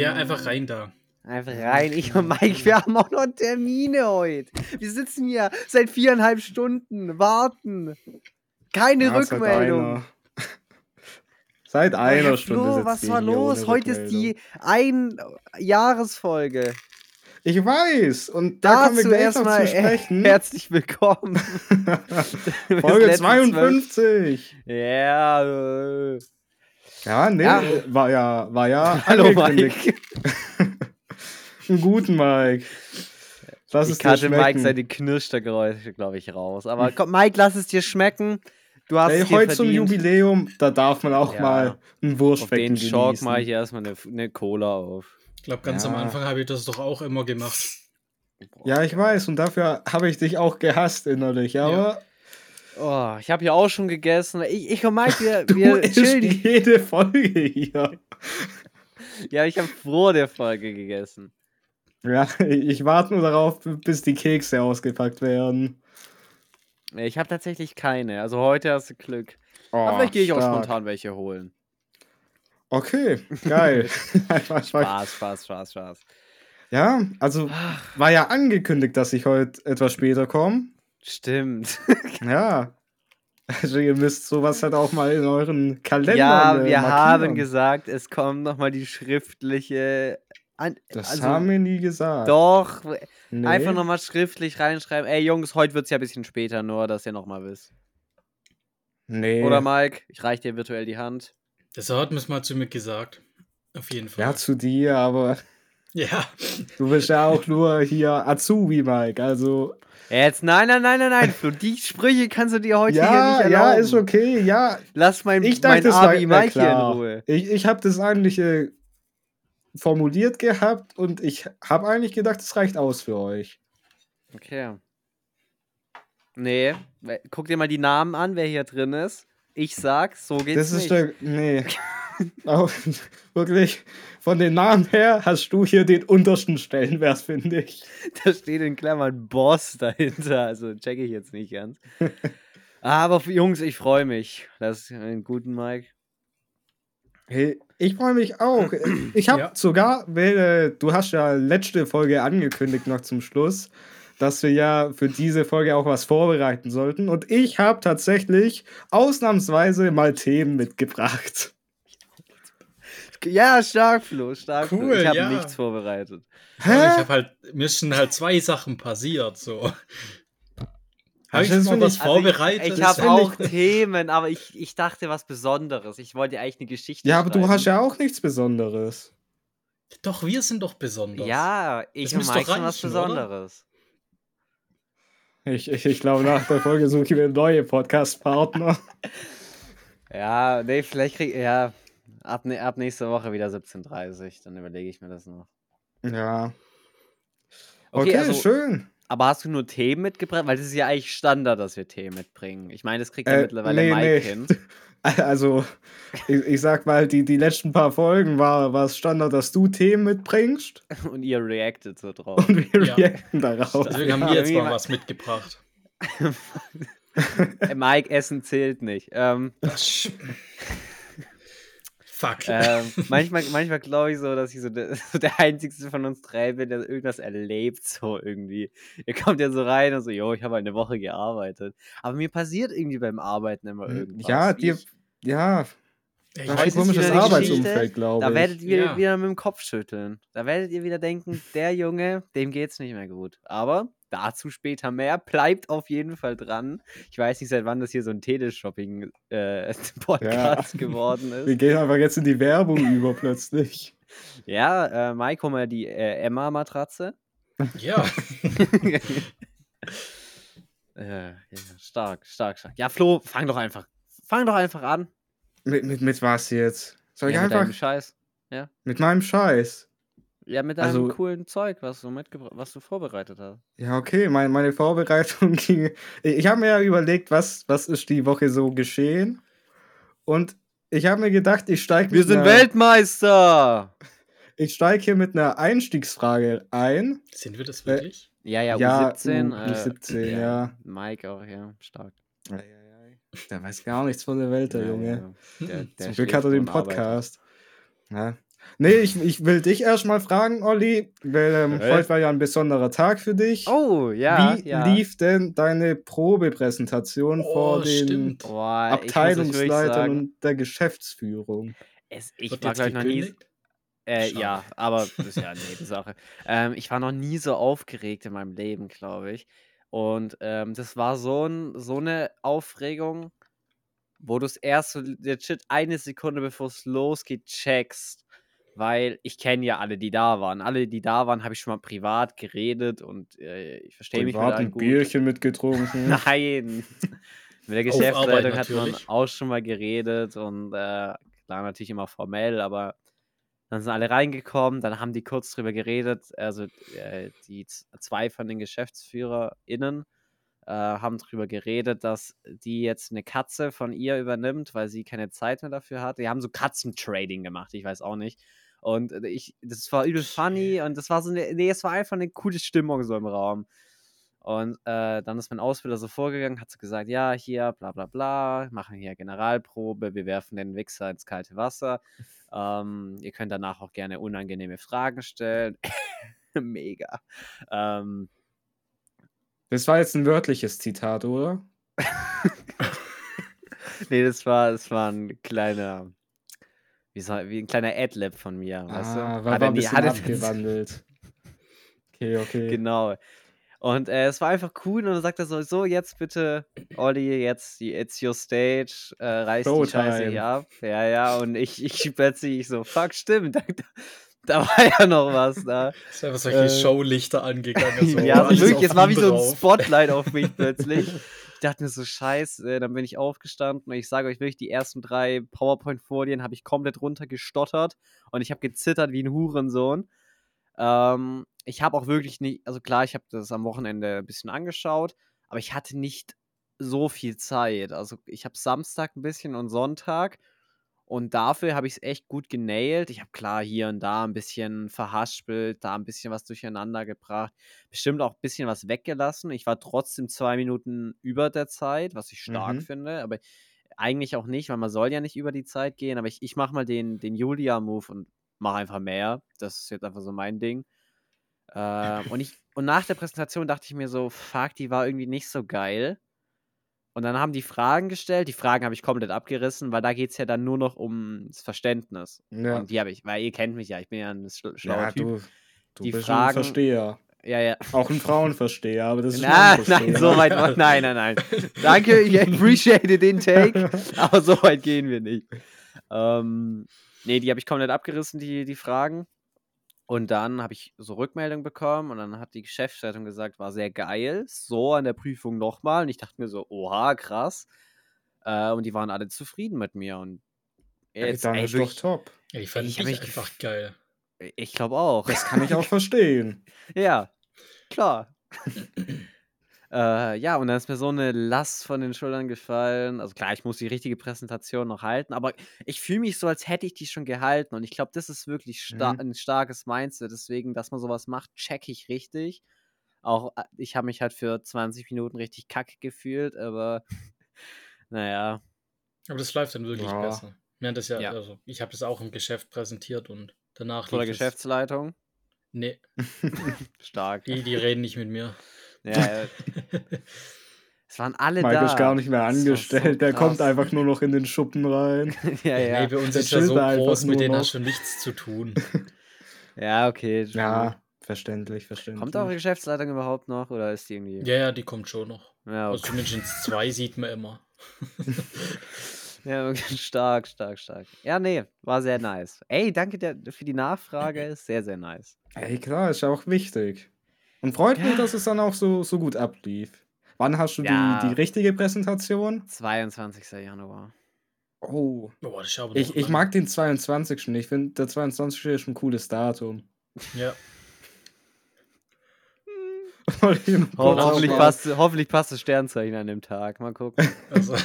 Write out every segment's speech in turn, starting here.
Ja, einfach rein da. Einfach rein. Ich und Mike, wir haben auch noch Termine heute. Wir sitzen hier seit viereinhalb Stunden, warten. Keine Ja, seit Rückmeldung. einer- Seit einer Stunde. Flo, was war los? Heute ist die Ein-Jahresfolge. Ich weiß. Und da kommen wir Dazu gleich noch erstmal zu sprechen. herzlich willkommen. Folge letzte 52. Zwölf- Ja. Äh. Ja, nee, Ja. war ja, war ja Hallo. Mike. Einen guten Mike. Lass Ich es dir kannte Mike seine Knirschergeräusche, glaube ich, raus. Aber komm, Mike, lass es dir schmecken. Du hast Ey, heute zum verdient. Jubiläum, da darf man auch Ja. mal einen Auf Wurstwecken den Schock mache ich erstmal eine, eine Cola auf. Ich glaube, ganz am Ja. Anfang habe ich das doch auch immer gemacht. Ja, ich weiß. Und dafür habe ich dich auch gehasst innerlich. Aber Oh, ich habe ja auch schon gegessen. Ich, ich und Mike, wir, du wir chillen. jede Folge hier. Ja, ich habe vor der Folge gegessen. Ja, ich warte nur darauf, bis die Kekse ausgepackt werden. Ich habe tatsächlich keine. Also heute hast du Glück. Oh, Aber vielleicht gehe ich auch spontan welche holen. Okay, geil. Spaß, Spaß, Spaß, Spaß. Ja, also war ja angekündigt, dass ich heute etwas später komme. Stimmt. Ja. Also ihr müsst sowas halt auch mal in euren Kalender ja, äh, wir markieren. haben gesagt, es kommt nochmal die schriftliche. An Das also, haben wir nie gesagt. Doch, Nee. einfach nochmal schriftlich reinschreiben. Ey Jungs, heute wird es ja ein bisschen später, nur dass ihr nochmal wisst. Nee. Oder Mike, ich reiche dir virtuell die Hand. Das hat mir mal zu mir gesagt. Auf jeden Fall. Ja, zu dir, aber Ja. du bist ja auch nur hier Azubi, Mike. Also, Jetzt, nein, nein, nein, nein, nein, Flo, die Sprüche kannst du dir heute hier ja, nicht ja, erlauben. ist okay. Ja, Lass mein, ich dachte, mein das war Abi na Mike hier in. Ruhe. Ich, ich habe das eigentlich äh, formuliert gehabt und ich habe eigentlich gedacht, es reicht aus für euch. Okay. Nee, guck dir mal die Namen an, wer hier drin ist. Ich sag, so geht's das ist nicht. der. Nee. Auch, wirklich, von den Namen her hast du hier den untersten Stellenwert, finde ich. Da steht in Klammern Boss dahinter, also checke ich jetzt nicht ganz. Aber für Jungs, ich freue mich. Das ist einen guten Mike. Hey, ich freue mich auch. Ich habe Ja. sogar, weil äh, du hast ja letzte Folge angekündigt noch zum Schluss, dass wir ja für diese Folge auch was vorbereiten sollten. Und ich habe tatsächlich ausnahmsweise mal Themen mitgebracht. Ja, stark, Flo, stark. Flo. Cool, Ich habe ja. nichts vorbereitet. Also ich habe halt, mir sind halt zwei Sachen passiert, so. Habe ich das jetzt mal was ich- Also vorbereitet? Ich, ich habe auch ich- Themen, aber ich, ich dachte was Besonderes. Ich wollte eigentlich eine Geschichte Ja, aber du schreiben. hast ja auch nichts Besonderes. Doch, wir sind doch besonders. Ja, ich doch sind was reichen, oder? Ich, ich, ich glaube, nach der Folge suche ich mir neue Podcast-Partner. Ja, nee, vielleicht krieg ja ab, ne, ab nächste Woche wieder 17.30 dann überlege ich mir das noch. Ja. Okay, Okay, also- schön. Aber hast du nur Themen mitgebracht? Weil das ist ja eigentlich Standard, dass wir Themen mitbringen. Ich meine, das kriegt ja Äh, mittlerweile nee, Mike nee. hin. Also, ich, ich sag mal, die, die letzten paar Folgen war war es Standard, dass du Themen mitbringst Und ihr reactet so drauf. und wir Ja. reacten darauf. Deswegen haben Ja, wir jetzt mal ma- was mitgebracht. Mike, Essen zählt nicht. Ähm, Fuck. ähm, manchmal manchmal glaube ich so, dass ich so der, so der Einzige von uns drei bin, der irgendwas erlebt, so irgendwie. Ihr kommt ja so rein und so, jo, ich habe halt eine Woche gearbeitet. Aber mir passiert irgendwie beim Arbeiten immer irgendwas. ja, dir, ja, Ich das ist ein komisches Arbeitsumfeld, glaube da ich. werdet ihr Ja. wieder mit dem Kopf schütteln. Da werdet ihr wieder denken, der Junge, dem geht's nicht mehr gut. Aber dazu später mehr. Bleibt auf jeden Fall dran. Ich weiß nicht, seit wann das hier so ein Teleshopping-Podcast geworden Wir ist. gehen einfach jetzt in die Werbung über plötzlich. Ja, äh, Mike, hol mal die äh, Emma-Matratze. ja. Äh, ja, stark, stark, stark. Ja, Flo, fang doch einfach. Fang doch einfach an. Mit, mit, mit was jetzt? Soll ich ja, mit einfach deinem Scheiß. mit meinem Scheiß? Ja, mit deinem Also- coolen Zeug, was du mitgebracht, was du vorbereitet hast. Ja, okay, meine, meine Vorbereitung ging. Ich habe mir ja überlegt, was, was ist die Woche so geschehen. Und ich habe mir gedacht, ich steige Wir sind Weltmeister! Ich steige hier mit einer Einstiegsfrage ein. Sind wir das Äh, wirklich? Ja, ja, Ja, U17. U- äh, U17, ja. Mike auch, ja, stark. Der weiß gar nichts von der Welt, der Ja, Junge. ja, Der, der Zum Glück hat er den. Podcast. Ja. Nee, ich, ich will dich erstmal fragen, Olli, weil ähm, Okay. heute war ja ein besonderer Tag für dich. Oh, ja. Wie ja. lief denn deine Probepräsentation Oh, vor den stimmt. Boah, Abteilungsleitern und der Geschäftsführung? es, ich Wird war, glaube ich, noch nie. Äh, ja, aber das ist ja eine nette Sache. Ähm, ich war noch nie so aufgeregt in meinem Leben, glaube ich. Und ähm, das war so, ein, so eine Aufregung, wo du es erst so legit eine Sekunde bevor es losgeht checkst. Weil ich kenne ja alle, die da waren. Alle, die da waren, habe ich schon mal privat geredet und äh, ich verstehe mich mit Privat allen ein gut. Bierchen mitgetrunken. Nein. Mit der Geschäftsleitung hat man auch schon mal geredet und äh, klar natürlich immer formell, aber dann sind alle reingekommen, dann haben die kurz drüber geredet, also äh, die zwei von den GeschäftsführerInnen äh, haben drüber geredet, dass die jetzt eine Katze von ihr übernimmt, weil sie keine Zeit mehr dafür hat. Die haben so Katzentrading gemacht, ich weiß auch nicht. Und äh, ich, das war übel funny und das war so eine, nee, es war einfach eine coole Stimmung so im Raum. Und äh, dann ist mein Ausbilder so vorgegangen, hat so gesagt, ja, hier, bla bla bla, machen hier Generalprobe, wir werfen den Wichser ins kalte Wasser. Ähm, ihr könnt danach auch gerne unangenehme Fragen stellen. Mega. Ähm, Das war jetzt ein wörtliches Zitat, oder? nee, das war, das war ein kleiner, wie, soll, wie ein kleiner Adlib von mir, weißt du? Ah, war, Hat war er ein bisschen abgewandelt. Okay, okay. Genau. Und äh, es war einfach cool und dann sagt er so, so jetzt bitte, Olli, jetzt, it's your stage, äh, reiß die Scheiße Showtime. hier ab. Ja, ja, und ich, ich plötzlich so, fuck, stimmt, da, da, da war ja noch was da. Es sind einfach solche Äh, Showlichter angegangen. So, ja, so wirklich, es war wie so ein. Spotlight auf mich plötzlich. Ich dachte mir so, scheiße, dann bin ich aufgestanden und ich sage euch wirklich, die ersten drei PowerPoint-Folien habe ich komplett runtergestottert und ich habe gezittert wie ein Hurensohn. Ähm, ich habe auch wirklich nicht, also klar, ich habe das am Wochenende ein bisschen angeschaut, aber ich hatte nicht so viel Zeit. Also ich habe Samstag ein bisschen und Sonntag und dafür habe ich es echt gut genailt. Ich habe klar hier und da ein bisschen verhaspelt, da ein bisschen was durcheinander gebracht, bestimmt auch ein bisschen was weggelassen. Ich war trotzdem zwei Minuten über der Zeit, was ich stark Mhm. finde, aber eigentlich auch nicht, weil man soll ja nicht über die Zeit gehen. Aber ich, ich mache mal den, den Julia-Move und mache einfach mehr. Das ist jetzt einfach so mein Ding. Äh, und, ich, und nach der Präsentation dachte ich mir so, fuck, die war irgendwie nicht so geil. Und dann haben die Fragen gestellt. Die Fragen habe ich komplett abgerissen, weil da geht es ja dann nur noch ums Verständnis. Ja, Und die habe ich, weil ihr kennt mich ja, ich bin ja ein schla- schlauer ja Typ. du, du Die bist Fragen- ein Versteher. Ja, ja. Auch ein Frauenversteher, aber das ist Na, ein nein, so weit. Nein, nein, nein. Danke, ich appreciate den Take, aber so weit gehen wir nicht. Ähm, nee, die habe ich komplett abgerissen, die, die Fragen. Und dann habe ich so Rückmeldung bekommen und dann hat die Geschäftsleitung gesagt, war sehr geil. So an der Prüfung nochmal. Und ich dachte mir so, oha, krass. Äh, und die waren alle zufrieden mit mir. Und jetzt, dann ey, ist doch top. Ich fand Ich mich einfach geil. ich glaube auch. Das kann ich auch verstehen. Ja, klar. äh, ja, und dann ist mir so eine Last von den Schultern gefallen. Also klar, ich muss die richtige Präsentation noch halten, aber ich fühle mich so, als hätte ich die schon gehalten. Und ich glaube, das ist wirklich sta Mhm. ein starkes Mindset. Deswegen, dass man sowas macht, check ich richtig. Auch äh, ich habe mich halt für 20 Minuten richtig kacke gefühlt, aber naja. Aber das läuft dann wirklich Ja. besser. Haben das ja, Ja. also ich habe das auch im Geschäft präsentiert und danach Vor der Geschäftsleitung. Nee, Stark. die, die reden nicht mit mir. Ja, es waren alle Mike da. ist gar nicht mehr war so angestellt, der kommt einfach nur noch in den Schuppen rein. ja, ja. bei uns Der ist ja so groß, mit denen noch. hast du nichts zu tun. Ja, okay. Ja, verständlich, verständlich. Kommt eure Geschäftsleitung überhaupt noch oder ist die irgendwie. Ja, ja, die kommt schon noch. Ja, Also okay. zumindest zwei sieht man immer. ja stark, stark, stark. Ja, nee, war sehr nice. Ey, danke der, für die Nachfrage, ist sehr, sehr nice. Ey, klar, ist ja auch wichtig. Und freut mich, Ja. dass es dann auch so, so gut ablief. Wann hast du Ja. die, die richtige Präsentation? 22. Januar. Oh, das aber ich, ich mag den 22. nicht. Ich finde, der 22. ist ein cooles Datum. Ja. Hoffentlich, passt, hoffentlich passt das Sternzeichen an dem Tag. Mal gucken. Also,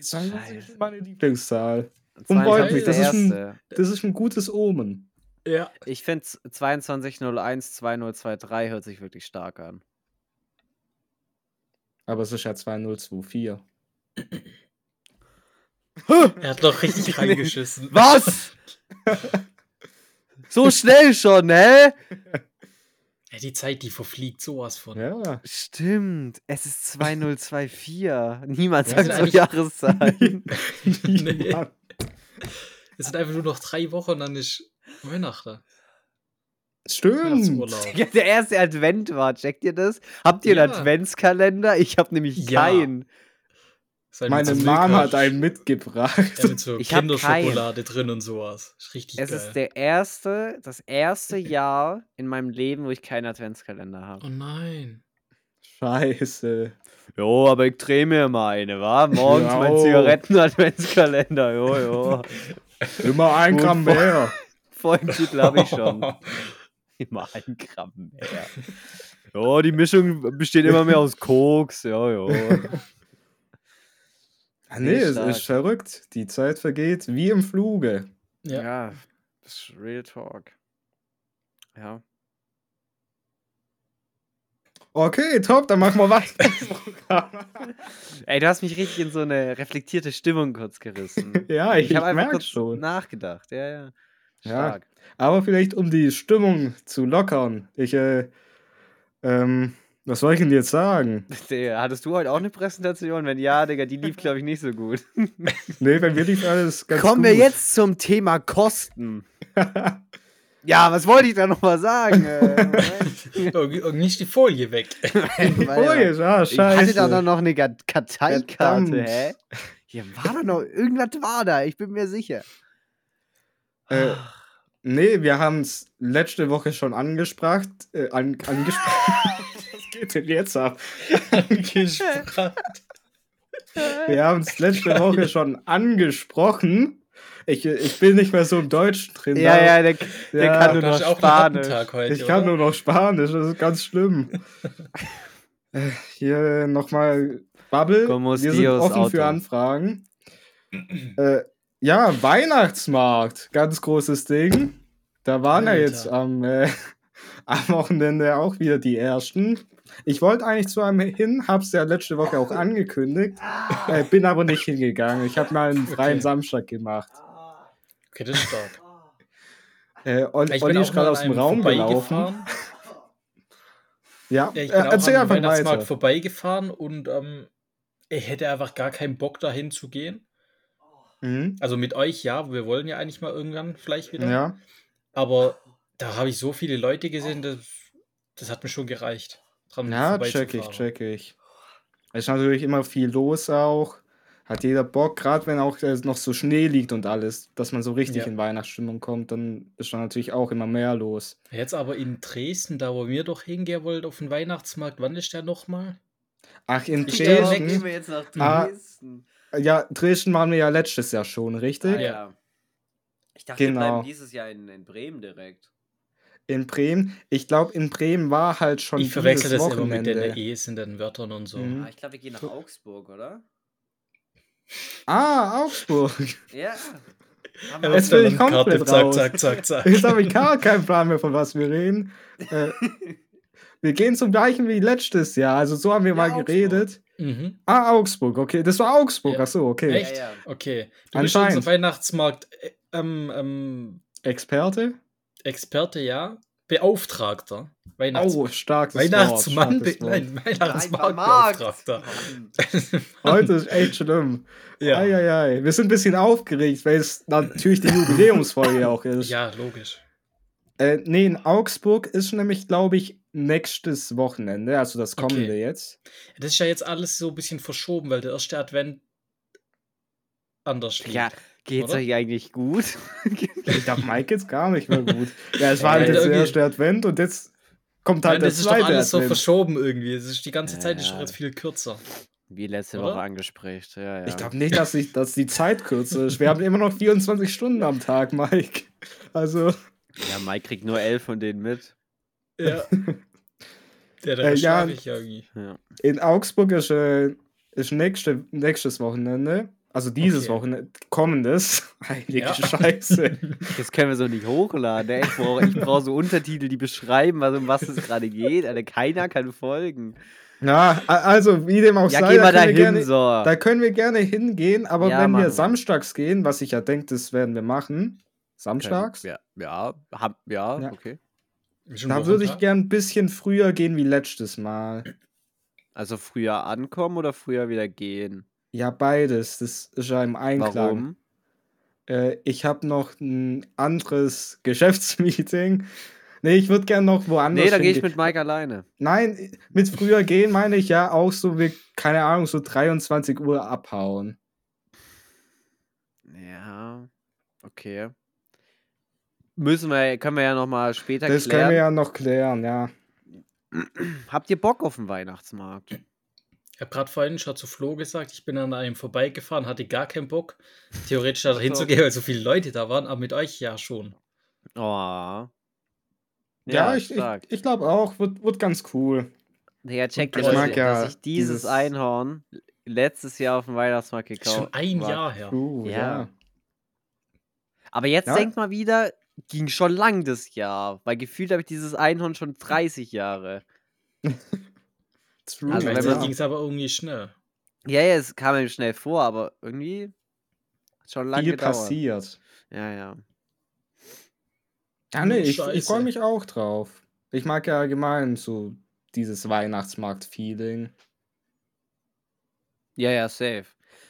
22 ist meine Lieblingszahl. Und freut mich, das ist ein- 22.01.. Das ist ein gutes Omen. Ja. Ich finde 22012023 hört sich wirklich stark an. Aber es ist ja 2024. Er hat doch richtig reingeschissen. Was? So schnell schon, hä? Ja, die Zeit, die verfliegt sowas von. Ja. Stimmt, es ist 2024. Niemand Ja, sagt so Jahreszahlen. Nee. Es sind einfach nur noch drei Wochen dann ist Weihnachten. Stimmt. Der erste Advent war, checkt ihr das? Habt ihr einen Ja. Adventskalender? Ich habe nämlich Ja. keinen. Halt Meine Mom hat einen mitgebracht. Ja, mit so Ich Kinderschokolade drin und sowas. Ist richtig Es geil. ist der erste, das erste Jahr in meinem Leben, wo ich keinen Adventskalender habe. oh nein. Scheiße. Jo, aber ich drehe mir mal eine, wa? Morgens Ja, mein oh. Zigaretten-Adventskalender, jo, jo. Immer ein Gramm mehr. Folgentitel habe ich schon. Immer ein Gramm mehr. Jo, die Mischung besteht immer mehr aus Koks, jo, jo. Ah, nee, es ist verrückt. Die Zeit vergeht wie im Fluge. ja. Ja, das ist Real Talk. Ja. Okay, top, dann machen wir weiter. Ey, du hast mich richtig in so eine reflektierte Stimmung kurz gerissen. ja, ich, Ich habe einfach kurz schon. nachgedacht. Ja, ja. Ja. Stark. Aber vielleicht um die Stimmung zu lockern. Ich, äh, ähm, was soll ich denn jetzt sagen? Digga, hattest du heute auch eine Präsentation? Wenn ja, Digga, die lief, glaube ich, nicht so gut. Nee, bei mir lief alles ganz Kommen gut. wir jetzt zum Thema Kosten. Ja, was wollte ich da nochmal sagen? Äh, Moment. Oh, oh, nicht die Folie weg. Oh, Weil- jetzt, ah, ich hatte da scheiße. noch eine Karteikarte, Verdammt. hä? Hier war da noch, irgendwas war da, ich bin mir sicher. Äh, nee, wir haben es letzte Woche schon angesprochen. Äh, an, angesprochen. was geht denn jetzt ab? Angesprochen. Wir haben es letzte Woche schon angesprochen. Ich, ich bin nicht mehr so im Deutschen drin. Ja, da- ja, der, der Ja, kann nur noch Spanisch. Heute. Ich kann oder? nur noch Spanisch, das ist ganz schlimm. Äh, Hier nochmal Bubble. Como Wir sind offen für. Anfragen. äh, ja, Weihnachtsmarkt, ganz großes Ding. Da waren ja Alter. jetzt am, äh, am Wochenende auch wieder die ersten. Ich wollte eigentlich zu einem hin, hab's ja letzte Woche auch angekündigt, äh, bin aber nicht hingegangen. Ich habe mal einen freien Okay. Samstag gemacht. Okay, das ist stark. Äh, Olli bin ist auch gerade aus dem Raum gelaufen. Ja, Ja, ich äh, bin auch erzähl am einfach Weihnachtsmarkt weiter. vorbeigefahren und ähm, ich hätte einfach gar keinen Bock dahin zu gehen. Mhm. Also mit euch, ja, wir wollen ja eigentlich mal irgendwann vielleicht wieder. Ja. Aber da habe ich so viele Leute gesehen, das, das hat mir schon gereicht. Dran Ja, check ich, check ich. Es ist natürlich immer viel los auch. Hat jeder Bock, gerade wenn auch äh, noch so Schnee liegt und alles, dass man so richtig Ja. in Weihnachtsstimmung kommt, dann ist da natürlich auch immer mehr los. Jetzt aber in Dresden, da wo wir doch hingehen wollten auf den Weihnachtsmarkt, wann ist der nochmal? Ach, in Ich Dresden? Dresden? wir jetzt nach Ah, Dresden? Ja, Dresden waren wir ja letztes Jahr schon, richtig? Ah, ja. Ich dachte, Genau. wir bleiben dieses Jahr in, in Bremen direkt. In Bremen. Ich glaube, in Bremen war halt schon Ich verwechsel das immer mit Wochenende. den E's in den Wörtern und so. Mhm. Ah, ich glaube, wir gehen nach Augsburg, oder? Ah, Augsburg. Ja. Wir Jetzt bin ich komplett Karte, zack, raus. zack, zack, zack. Jetzt habe ich gar keinen Plan mehr, von was wir reden. Äh, wir gehen zum gleichen wie letztes Jahr. Also so haben wir Ja, mal Augsburg. geredet. Mhm. Ah, Augsburg, okay. Das war Augsburg, Ja. ach so, okay. Echt? Ja, ja. Okay. Du bist Anscheinend. unser Weihnachtsmarkt äh, ähm, ähm, Experte? Experte, ja. Beauftragter. Weihnachts Oh, starkes Weihnachtsmann, Wort. starkes nein, Markt. Weihnachtsmarktbeauftragter. Heute ist echt schlimm. ja. Eieiei. Wir sind ein bisschen aufgeregt, weil es natürlich die Jubiläumsfolge auch ist. ja, logisch. Äh, nee, in Augsburg ist nämlich, glaube ich, nächstes Wochenende, also das kommende Okay. jetzt. Das ist ja jetzt alles so ein bisschen verschoben, weil der erste Advent anders liegt. Ja, geht's Oder? euch eigentlich gut? Ich glaube, Mike geht's gar nicht mehr gut. Ja, es war halt jetzt der erste Advent und jetzt kommt halt Nein, der das ist doch zweite alles so Advent. verschoben irgendwie. Es ist die ganze Zeit ist Ja. doch jetzt viel kürzer. Wie letzte Oder? Woche angesprochen. Ja, ja. Ich glaube nicht, dass, ich, dass die Zeit kürzer ist. Wir haben immer noch 24 Stunden am Tag, Mike. Also, Ja, Mike kriegt nur elf von denen mit. Ja. Ja, da Äh, ja. ich ja irgendwie. Ja. in Augsburg ist, äh, ist nächste, nächstes Wochenende. Also dieses Okay. Wochenende. Kommendes. Heilige Ja. Scheiße. Das können wir so nicht hochladen. ey. Ich brauche ich brauch so Untertitel, die beschreiben, was, um was es gerade geht. Alter, keiner kann folgen. Ja, a- also wie dem auch Ja, sei, geh da wir dahin, gerne, so. da können wir gerne hingehen, aber Ja, wenn wir samstags gehen, was ich ja denke, das werden wir machen, Samstags. Ja, ja, hab, ja, Ja. okay. Schon Da würde ich gern ein bisschen früher gehen wie letztes Mal. Also früher ankommen oder früher wieder gehen? Ja, beides. Das ist ja im Einklang. Warum? Äh, ich habe noch ein anderes Geschäftsmeeting. Nee, ich würde gern noch woanders Nee, dann gehe ich mit Mike alleine. Nein, mit früher gehen meine ich ja auch so wie, keine Ahnung, so 23 Uhr abhauen. Ja, okay. Müssen wir, können wir ja nochmal später Das klären. können wir ja noch klären, ja. Habt ihr Bock auf den Weihnachtsmarkt? Ich habe gerade vorhin schon zu Flo gesagt, ich bin an einem vorbeigefahren, hatte gar keinen Bock, theoretisch da hinzugehen, weil so viele Leute da waren, aber mit euch ja schon. Oh. Ja, ich, ich, stark. ich glaube auch, wird, wird ganz cool. Digga, check Ich dass, mag ich- ja dass ich dieses dieses- Einhorn letztes Jahr auf dem Weihnachtsmarkt gekauft schon ein habe. Jahr her. Cool, Ja. ja. Aber jetzt Ja. denkt mal wieder, ging schon lang das Jahr. Weil gefühlt habe ich dieses Einhorn schon 30 Jahre. True, Also, wenn Also, man- ging es aber irgendwie schnell. Ja, ja, es kam mir schnell vor, aber irgendwie hat schon lange viel gedauert. passiert. Ja, ja. Ja, nee, ich, ich freue mich auch drauf. Ich mag ja allgemein so dieses Weihnachtsmarkt-Feeling. Ja, ja, safe.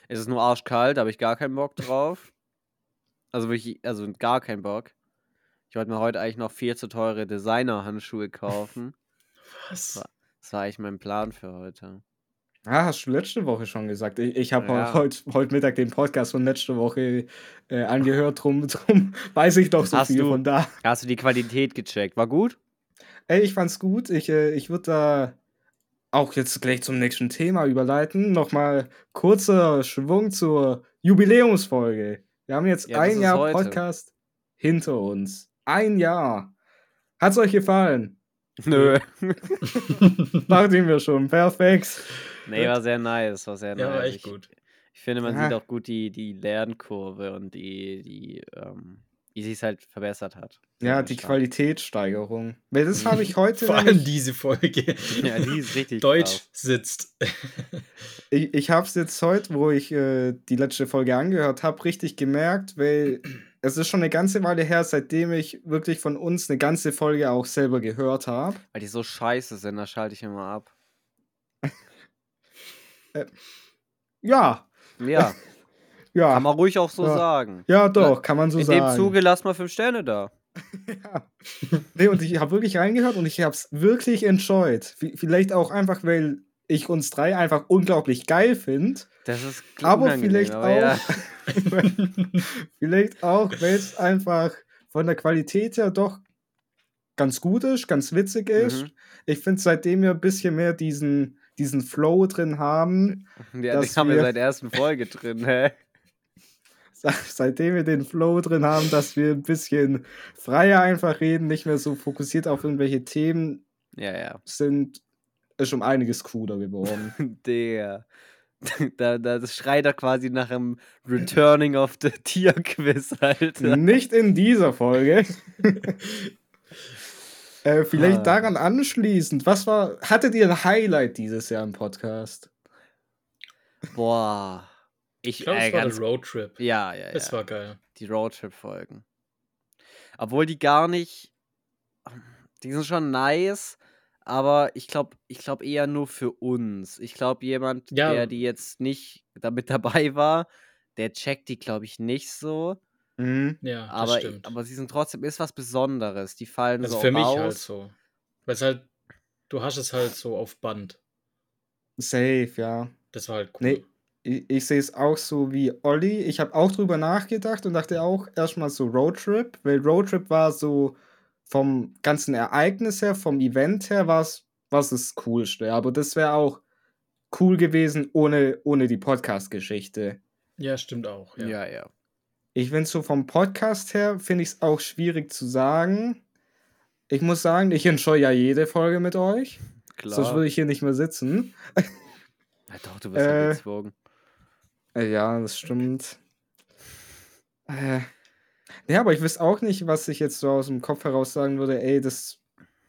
Es ist nur arschkalt, da habe ich gar keinen Bock drauf. Also wirklich, also gar keinen Bock. Ich wollte mir heute eigentlich noch viel zu teure Designer-Handschuhe kaufen. Was? Das war eigentlich mein Plan für heute. Ah, hast du letzte Woche schon gesagt. Ich, ich habe Ja. heute heut Mittag den Podcast von letzter Woche äh, angehört, drum, drum weiß ich doch so Hast viel du- von da. Hast du die Qualität gecheckt? War gut? Ey, ich fand's gut. Ich, äh, ich würde da auch jetzt gleich zum nächsten Thema überleiten. Nochmal kurzer Schwung zur Jubiläumsfolge. Wir haben jetzt Ja, das ein Jahr heute. Podcast hinter uns. Ein Jahr. Hat's euch gefallen? Nö. Dachten wir schon. Perfekt. nee, war sehr nice. War sehr Ja, nice. war echt ich, gut. Ich finde, man Ja. sieht auch gut die, die Lernkurve und die, die, ähm, wie sich es halt verbessert hat. Ja, die stark. Qualitätssteigerung. Weil das habe ich heute Vor allem diese Folge. Ja, die ist richtig Deutsch krass. sitzt. ich, ich habe es jetzt heute, wo ich äh, die letzte Folge angehört habe, richtig gemerkt, weil es ist schon eine ganze Weile her, seitdem ich wirklich von uns eine ganze Folge auch selber gehört habe. Weil die so scheiße sind, da schalte ich immer ab. Ja, Ja, ja, kann man ruhig auch so Ja. sagen. ja, doch, kann man so In sagen. dem Zuge lass mal fünf Sterne da. Ja. Nee, und ich habe wirklich reingehört und ich habe es wirklich enjoyed. V vielleicht auch einfach, weil ich uns drei einfach unglaublich geil finde. Das ist Aber vielleicht aber auch, ja. vielleicht auch, weil es einfach von der Qualität her doch ganz gut ist, ganz witzig ist. Mhm. Ich finde, seitdem wir ein bisschen mehr diesen, diesen Flow drin haben, Ja, dass haben wir seit der ersten Folge drin, hä? se- seitdem wir den Flow drin haben, dass wir ein bisschen freier einfach reden, nicht mehr so fokussiert auf irgendwelche Themen Ja, ja. sind, ist um einiges cooler geworden. Der. Da, da, das schreit er quasi nach einem Returning of the Tier Quiz, Alter. Nicht in dieser Folge. äh, vielleicht Ah. daran anschließend, was war, hattet ihr ein Highlight dieses Jahr im Podcast? Boah. Ich, Ich glaube, äh, es war ganz, der Roadtrip. ja, ja, Das ja. war geil. die Roadtrip-Folgen. Obwohl die gar nicht. Die sind schon nice, aber ich glaube ich glaub eher nur für uns. Ich glaube, jemand, Ja. der die jetzt nicht damit dabei war, der checkt die, glaube ich, nicht so. Mhm. Ja, das Aber, stimmt. aber sie sind trotzdem ist was Besonderes. Die fallen also so für mich halt so. Weil es halt, du hast es halt so auf Band. Safe, ja. Das war halt cool. Nee, ich, ich sehe es auch so wie Olli. Ich habe auch drüber nachgedacht und dachte auch erstmal so Roadtrip, weil Roadtrip war so vom ganzen Ereignis her, vom Event her, war es das Coolste. Aber das wäre auch cool gewesen ohne, ohne die Podcast-Geschichte. Ja, stimmt auch. Ja. Ja, ja. Ich finde so vom Podcast her, finde ich es auch schwierig zu sagen. Ich muss sagen, ich enjoy ja jede Folge mit euch. Sonst Klar. würde ich hier nicht mehr sitzen. Ja, doch, du wirst Äh, gezwungen. Äh, Ja, das stimmt. Äh, ja, aber ich wüsste auch nicht, was ich jetzt so aus dem Kopf heraus sagen würde. Ey, das,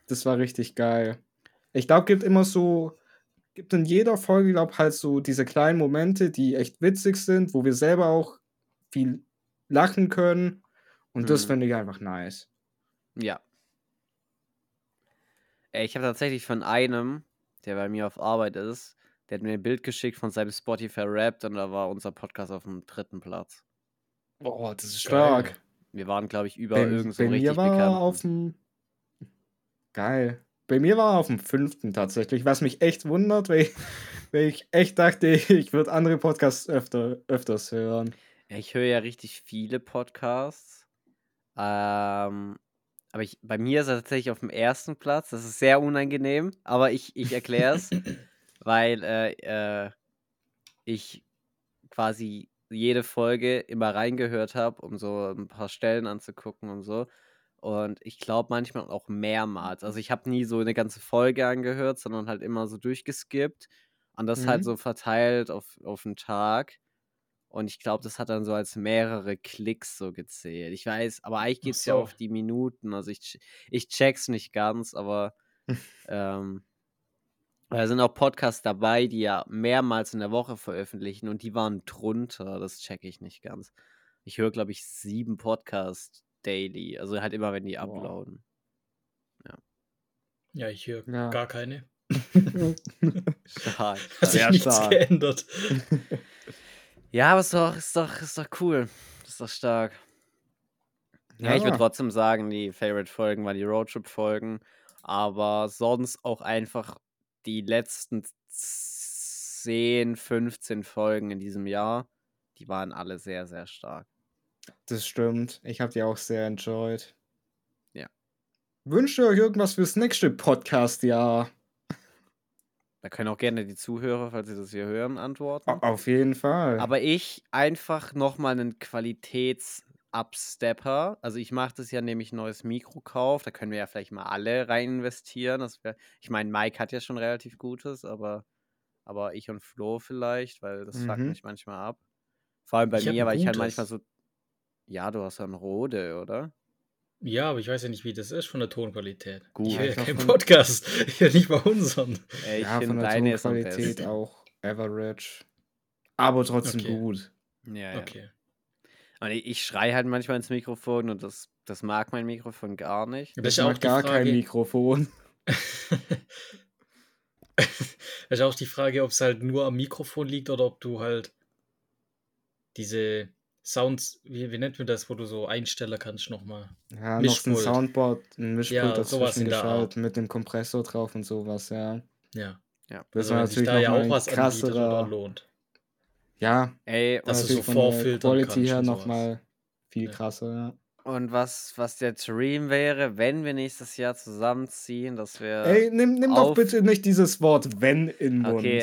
das war richtig geil. Ich glaube, gibt immer so, gibt in jeder Folge, glaube halt so diese kleinen Momente, die echt witzig sind, wo wir selber auch viel lachen können. Und das Mhm. finde ich einfach nice. Ja. Ey, ich habe tatsächlich von einem, der bei mir auf Arbeit ist, der hat mir ein Bild geschickt von seinem Spotify Rap und da war unser Podcast auf dem dritten Platz. Boah, das ist Geil. stark. Wir waren, glaube ich, über Bei, irgend so bei richtig mir war er bekannten. auf dem. Geil. Bei mir war er auf dem fünften tatsächlich, was mich echt wundert, weil ich, weil ich echt dachte, ich würde andere Podcasts öfter, öfters hören. Ich höre ja richtig viele Podcasts. Ähm, aber ich, bei mir ist er tatsächlich auf dem ersten Platz. Das ist sehr unangenehm, aber ich, ich erkläre es, weil äh, äh, ich quasi jede Folge immer reingehört habe, um so ein paar Stellen anzugucken und so. Und ich glaube manchmal auch mehrmals. Also ich habe nie so eine ganze Folge angehört, sondern halt immer so durchgeskippt und das halt Mhm. so verteilt auf, auf den Tag. Und ich glaube, das hat dann so als mehrere Klicks so gezählt. Ich weiß, aber eigentlich geht es ja so. auf die Minuten. Also ich, ch- ich check's nicht ganz, aber ähm, da sind auch Podcasts dabei, die ja mehrmals in der Woche veröffentlichen und die waren drunter. Das check ich nicht ganz. Ich höre, glaube ich, sieben Podcasts daily. Also halt immer, wenn die Boah. uploaden. Ja, ich höre Ja. gar keine. Stark. Hat sich Sehr nichts stark. geändert. Ja, aber ist doch, ist doch, ist doch cool. Ist doch stark. Ja, ich würde Ja. trotzdem sagen, die Favorite-Folgen waren die Roadtrip-Folgen, aber sonst auch einfach die letzten 10, 15 Folgen in diesem Jahr, die waren alle sehr, sehr stark. Das stimmt. Ich habe die auch sehr enjoyed. Ja. Wünscht ihr euch irgendwas fürs nächste Podcast-Jahr? Da können auch gerne die Zuhörer, falls sie das hier hören, antworten. Au- Auf jeden Fall. Aber ich einfach nochmal einen Qualitäts-Upstepper. Also ich mache das ja nämlich ein neues Mikro-Kauf. Da können wir ja vielleicht mal alle rein investieren. Das wär, ich meine, Mike hat ja schon relativ Gutes, aber, aber ich und Flo vielleicht, weil das fuckt Mhm. mich manchmal ab. Vor allem bei Ich mir, weil ich halt gutes. manchmal so. Ja, du hast ja ein Rode, oder? Ja, aber ich weiß ja nicht, wie das ist von der Tonqualität. Gut. Ich höre ja keinen Podcast. Ich höre nicht mal unseren. Äh, ich ja, finde deine ist am Tonqualität besten. auch average. Aber trotzdem Okay. gut. Ja, ja. Okay. Und ich, ich schreie halt manchmal ins Mikrofon und das, das mag mein Mikrofon gar nicht. Das Das ist auch gar kein Frage. Mikrofon. Das ist auch die Frage, ob es halt nur am Mikrofon liegt oder ob du halt diese Sounds, wie, wie nennt man das, wo du so einstellen kannst nochmal. Ja, noch so ein Mischpult. Soundboard, ein Mischpult Ja, dazwischen geschaltet mit dem Kompressor drauf und sowas, ja. Ja. Ja. Das also war natürlich da ja noch auch ein was anbietet oder krasserer, lohnt. Ja, Ey, und du so natürlich von der vorfiltern Quality her nochmal viel Ja. krasser, ja. Und was, was der Dream wäre, wenn wir nächstes Jahr zusammenziehen, dass wir. Ey, nimm, nimm doch bitte nicht dieses Wort wenn in den Mund. okay,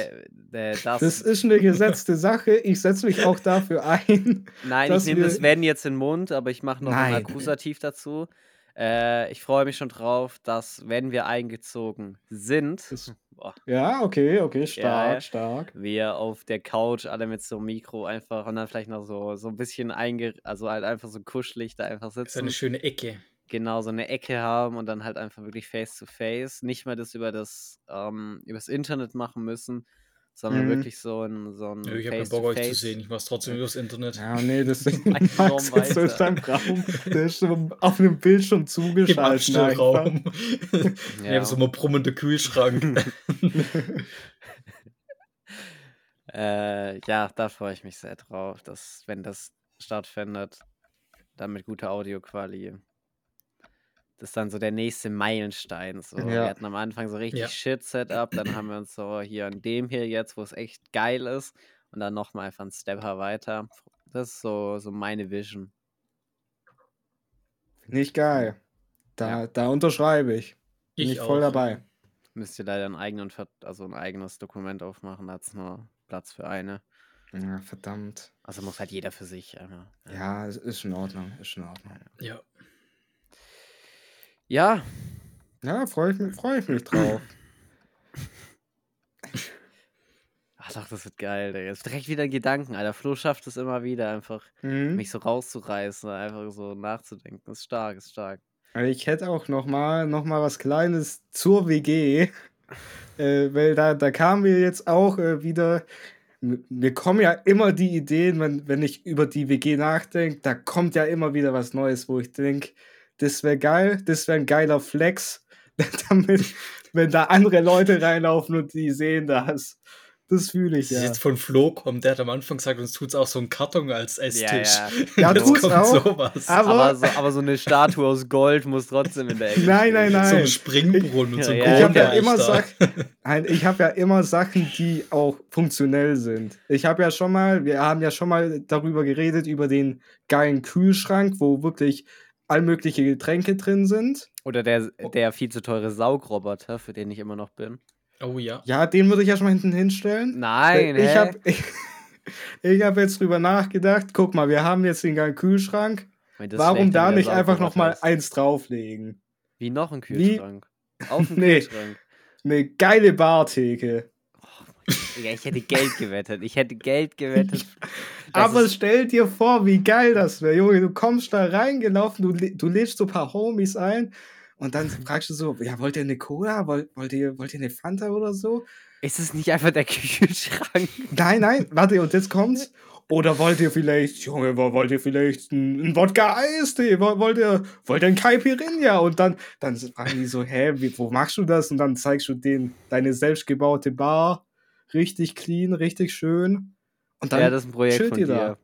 äh, das. Das ist eine gesetzte Sache. Ich setze mich auch dafür ein. nein, ich nehme wir- das wenn jetzt in den Mund, aber ich mache noch ein Nein. Akkusativ dazu. Äh, ich freue mich schon drauf, dass, wenn wir eingezogen sind, boah, Ja, okay, okay, stark, Ja. stark. wir auf der Couch alle mit so einem Mikro einfach und dann vielleicht noch so, so ein bisschen einge... Also halt einfach so kuschelig da einfach ist sitzen. eine schöne Ecke. genau so eine Ecke haben und dann halt einfach wirklich face to face, nicht mehr das über das ähm, übers Internet machen müssen, sondern Mhm. wirklich so ein so ein Nö, ich habe keinen Bock, euch zu sehen. Ich mach's trotzdem übers Internet. Ja, nee, das Ein Raum so in seinem Raum. Der ist so auf einem Bildschirm Im zugeschaltet. Abstellraum. Wir Ja. haben so mal brummende Kühlschrank. Äh, ja, da freue ich mich sehr drauf, dass wenn das stattfindet, dann mit guter Audioquali. Das ist dann so der nächste Meilenstein. So. Wir Ja. hatten am Anfang so richtig Ja. Shit-Setup, dann haben wir uns so hier an dem hier jetzt, wo es echt geil ist, und dann nochmal einfach einen Stepper weiter. Das ist so, so meine Vision. Nicht geil. Da, Ja. da unterschreibe ich. Bin Ich ich voll auch. dabei. Müsst ihr leider einen eigenen, also ein eigenes Dokument aufmachen, da hat es nur Platz für eine. Ja, verdammt. Also muss halt jeder für sich. einmal. Ja, es ist in Ordnung. Ist in Ordnung. Ja. Ja, Ja, freue ich, mich- freu ich mich drauf. Ach doch, das wird geil, Digga. Das ist direkt wieder Gedanken, Alter. Flo schafft es immer wieder, einfach Mhm. mich so rauszureißen, einfach so nachzudenken. Das ist stark, ist stark. Also Ich hätte auch noch mal, noch mal was Kleines zur WG, äh, weil da, da kamen wir jetzt auch äh, wieder mir kommen ja immer die Ideen, wenn, wenn ich über die WG nachdenke, da kommt ja immer wieder was Neues, wo ich denke, das wäre geil, das wäre ein geiler Flex, damit, wenn da andere Leute reinlaufen und die sehen das. Das fühle ich Das ja. jetzt von Flo kommt, der hat am Anfang gesagt, uns tut's auch so ein Karton als Esstisch. ja. Ja, Jetzt tut's kommt auch, sowas. aber- Aber so, aber so eine Statue aus Gold muss trotzdem in der Ecke Nein, nein, nein. so ein Springbrunnen und so ein Ja, ja, Ich habe ja ja, immer. Sachen, ich habe ja immer Sachen, die auch funktionell sind. Ich habe ja schon mal, wir haben ja schon mal darüber geredet, über den geilen Kühlschrank, wo wirklich allmögliche Getränke drin sind. Oder der, der viel zu teure Saugroboter, für den ich immer noch bin. Oh ja. Ja, den würde ich ja schon mal hinten hinstellen. Nein, ich habe ich, ich hab jetzt drüber nachgedacht. Guck mal, wir haben jetzt den geilen Kühlschrank. Das Warum da wie nicht einfach noch mal ist. eins drauflegen? Wie noch ein Wie- Kühlschrank? Auf dem Nee. Kühlschrank. Eine geile Bartheke. Ja, ich hätte Geld gewettet. Ich hätte Geld gewettet. Aber stell dir vor, wie geil das wäre, Junge. Du kommst da reingelaufen, du, du lädst so ein paar Homies ein und dann fragst du so, ja, wollt ihr eine Cola? Wollt, wollt, ihr, wollt ihr eine Fanta oder so? ist es nicht einfach der Kühlschrank? Nein, nein, warte, und jetzt kommt's. Oder wollt ihr vielleicht, Junge, wo- wollt ihr vielleicht einen Wodka-Eistee? Wo- Wollt ihr, wollt ihr einen Caipirinha? Und dann, dann fragen die so, hä, wie, wo machst du das? Und dann zeigst du denen deine selbstgebaute Bar. Richtig clean, richtig schön. Und dann ja, das ist ein Projekt chillt von ihr dir. da.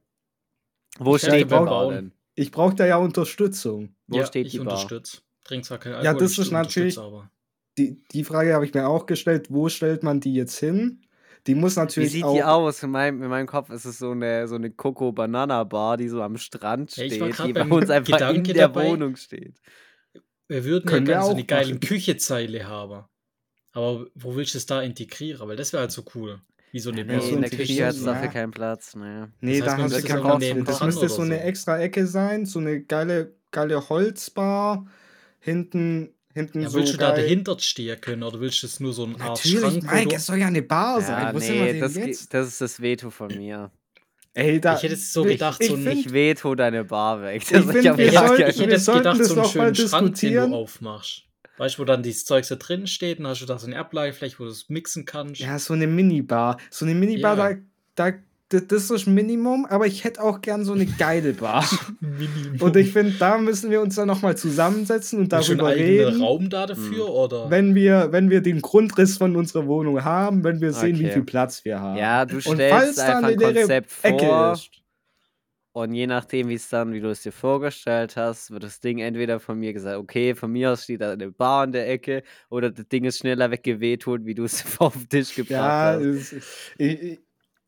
Wo Ich steht die Bar denn? Ich brauche da ja Unterstützung. Wo ja, steht ich die Bar? unterstütze. Trink zwar kein Ja, Alkohol, das ich ist natürlich-. Die, die Frage habe ich mir auch gestellt, wo stellt man die jetzt hin? Die muss Wie natürlich sieht auch. die aus? In meinem, in meinem Kopf ist es so eine, so eine Coco-Banana-Bar, die so am Strand Ja, ich steht, die bei uns einfach in Gedanke der dabei. Wohnung steht. Wir würden Können wir ja gerne so eine geile. Küchezeile haben. Aber wo willst du es da integrieren? Weil das wäre halt so cool. Wie so eine Ja, Nee, Bar. so in der ein Küche hat es ja. dafür keinen Platz. Nee. Nee, Das heißt, da sie müsste keinen es für. Das müsste so eine extra Ecke sein, so eine geile, geile Holzbar. Hinten, hinten Ja, so willst du da geil. dahinter stehen können oder willst du es nur so eine Art Natürlich, Mike, du- es soll ja eine Bar Ja, sein. Wo sind wir nee, denn das, das ist das Veto von mir. Ey, da, Ich hätte es so ich- gedacht, ich so ein- Ich veto deine Bar weg. Ich find, ich, gedacht, sollten- hätte, ich hätte sollten gedacht, so einen schönen Schrank, den du aufmachst. Weißt du, wo dann dieses Zeug so drin steht, dann hast du da so eine Ablagefläche, wo du es mixen kannst. Ja, so eine Minibar. So eine Minibar, Ja. da, da, das ist das Minimum, aber ich hätte auch gern so eine geile Bar. Und ich finde, da müssen wir uns dann nochmal zusammensetzen und darüber reden. Raum da dafür, oder? Wenn wir, wenn wir den Grundriss von unserer Wohnung haben, wenn wir sehen, wie Okay. viel Platz wir haben. Ja, du Und falls stellst da einfach ein Konzept Ecke vor ist. Und je nachdem, wie es dann, wie du es dir vorgestellt hast, wird das Ding entweder von mir gesagt, okay, von mir aus steht da eine Bar in der Ecke oder das Ding ist schneller weggewehtut, wie du es auf den Tisch gebracht Ja, hast. es, ich,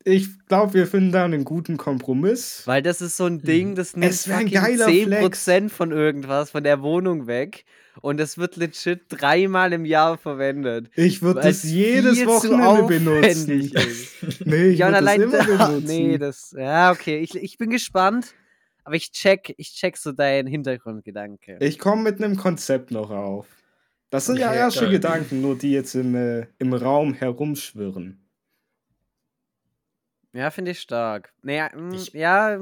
ich- glaube, wir finden da einen guten Kompromiss. Weil das ist so ein Ding, das nimmt. Es fucking geiler 10% von irgendwas, von der Wohnung weg. Und das wird legit dreimal im Jahr verwendet. Ich würde das es jedes Wochenende benutzen. Nee, ich Ja, würde das immer da, benutzen. nee, das, ja, okay, ich, ich bin gespannt, aber ich check, ich check so deinen Hintergrundgedanke. Ich komme mit einem Konzept noch auf. Das sind ja Okay, erste geil. Gedanken, nur die jetzt im, äh, im Raum herumschwirren. Ja, finde ich stark. Naja, mm, Ich- ja,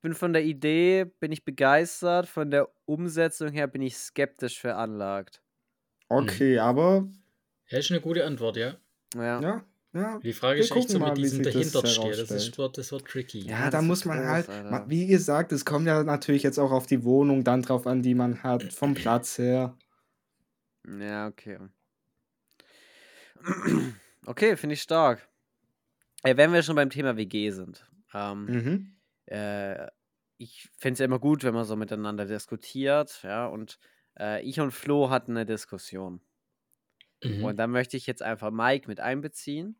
bin von der Idee, bin ich begeistert, von der Umsetzung her bin ich skeptisch veranlagt. Okay, aber Ja, ist eine gute Antwort, ja. Ja. ja, ja. Die Frage ist echt so mal, mit diesem sich das. Das, wird, das wird tricky. Ja, Ja, da muss man groß, halt, Alter. wie gesagt, es kommt ja natürlich jetzt auch auf die Wohnung dann drauf an, die man hat, vom Platz her. Ja, okay. Okay, finde ich stark. Äh, wenn wir schon beim Thema WG sind. Ähm, Mhm. Äh, ich finde es ja immer gut, wenn man so miteinander diskutiert, ja, und äh, ich und Flo hatten eine Diskussion. Mhm. Und da möchte ich jetzt einfach Mike mit einbeziehen.